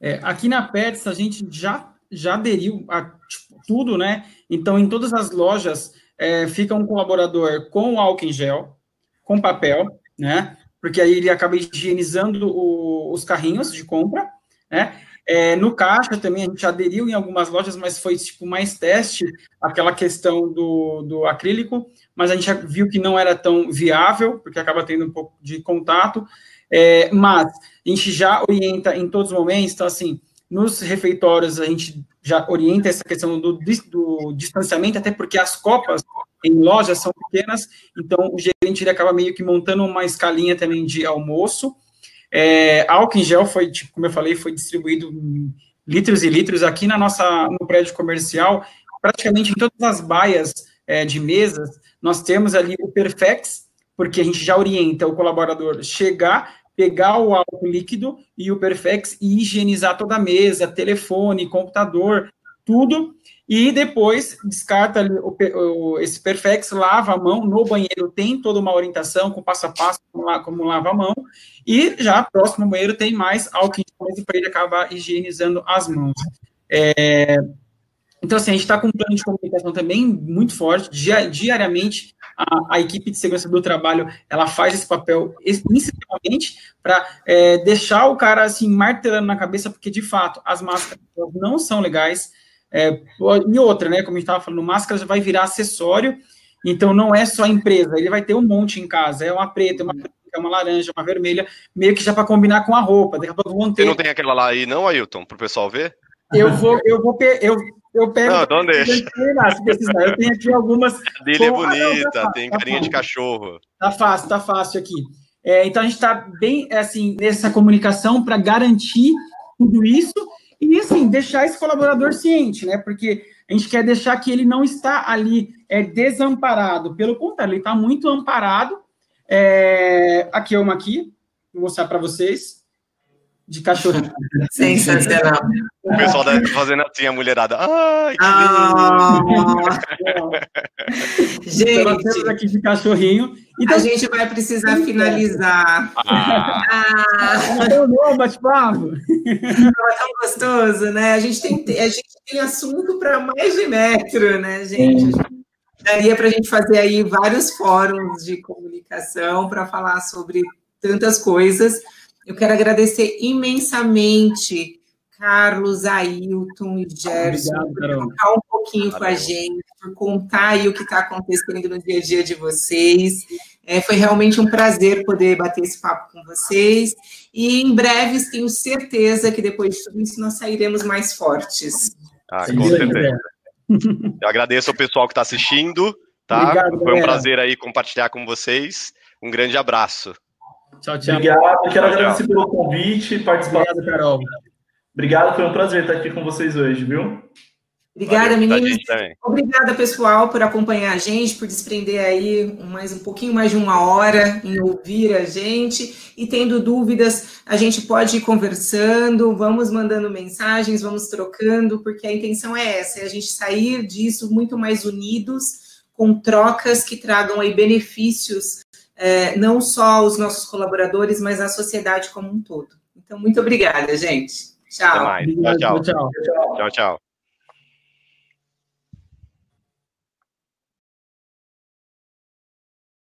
É, aqui na Pets a gente já, já aderiu a tipo, tudo, né? Então, em todas as lojas é, fica um colaborador com álcool em gel, com papel, né? Porque aí ele acaba higienizando o, os carrinhos de compra, né? É, no caixa também a gente aderiu em algumas lojas, mas foi tipo mais teste, aquela questão do, do acrílico, mas a gente viu que não era tão viável, porque acaba tendo um pouco de contato. É, mas a gente já orienta em todos os momentos, então assim, nos refeitórios a gente já orienta essa questão do, do distanciamento, até porque as copas em lojas são pequenas, então o gerente ele acaba meio que montando uma escalinha também de almoço. É, álcool em gel foi, tipo, como eu falei, foi distribuído litros e litros aqui na nossa no prédio comercial, praticamente em todas as baias é, de mesas, nós temos ali o Perfex, porque a gente já orienta o colaborador chegar, pegar o álcool líquido e o Perfex e higienizar toda a mesa, telefone, computador, tudo, e depois descarta o, o, esse Perfex, lava a mão, no banheiro tem toda uma orientação com passo a passo, como, como lava a mão, e já próximo banheiro tem mais álcool para ele acabar higienizando as mãos. É, então, assim, a gente está com um plano de comunicação também muito forte, diariamente a, a, equipe de segurança do trabalho, ela faz esse papel principalmente para é, deixar o cara, assim, martelando na cabeça, porque, de fato, as máscaras não são legais, é, e outra, né, como a gente estava falando, máscara já vai virar acessório, então não é só a empresa, ele vai ter um monte em casa, é uma preta, uma é uma laranja, uma vermelha, meio que já para combinar com a roupa. Daqui a pouco vão ter. Você não tem aquela lá aí, não, Ailton, para o pessoal ver? Eu vou, eu vou, eu, eu pego. Não, então deixa. Se precisar. Eu tenho aqui algumas. A dele é bonita, ah, não, tá tem tá carinha de cachorro. Tá fácil, tá fácil aqui. É, então a gente está bem assim nessa comunicação para garantir tudo isso e assim deixar esse colaborador ciente, né? Porque a gente quer deixar que ele não está ali é, desamparado. Pelo contrário, ele está muito amparado. É, aqui é uma aqui, vou mostrar para vocês de cachorrinho. Sensacional. O pessoal deve fazendo assim, a mulherada. Ai, que ah, Gente, então, aqui de cachorrinho. Então, a gente vai precisar finalizar. Ah. ah. Tão bom, bate-papo. tão gostoso, né? A gente tem, a gente tem assunto para mais de metro, né, gente? Daria para a gente fazer aí vários fóruns de comunicação para falar sobre tantas coisas. Eu quero agradecer imensamente Carlos, Ailton e Gerson Obrigado, por contar um pouquinho Valeu. com a gente, por contar aí o que está acontecendo no dia a dia de vocês. É, foi realmente um prazer poder bater esse papo com vocês. E em breve, tenho certeza que depois de tudo isso nós sairemos mais fortes. Ah, com certeza. Eu agradeço ao pessoal que está assistindo, tá? Obrigado, foi um galera. prazer aí compartilhar com vocês. Um grande abraço. Tchau, tchau. Obrigado, quero tchau, agradecer tchau. pelo convite, participar. Obrigado, Carol. Obrigado, foi um prazer estar aqui com vocês hoje, viu? Obrigada, meninas. Obrigada, pessoal, por acompanhar a gente, por desprender aí mais um pouquinho mais de uma hora em ouvir a gente. E tendo dúvidas, a gente pode ir conversando, vamos mandando mensagens, vamos trocando, porque a intenção é essa, é a gente sair disso muito mais unidos, com trocas que tragam aí benefícios é, não só aos nossos colaboradores, mas à sociedade como um todo. Então, muito obrigada, gente. Tchau. Até mais. tchau. tchau. tchau, tchau.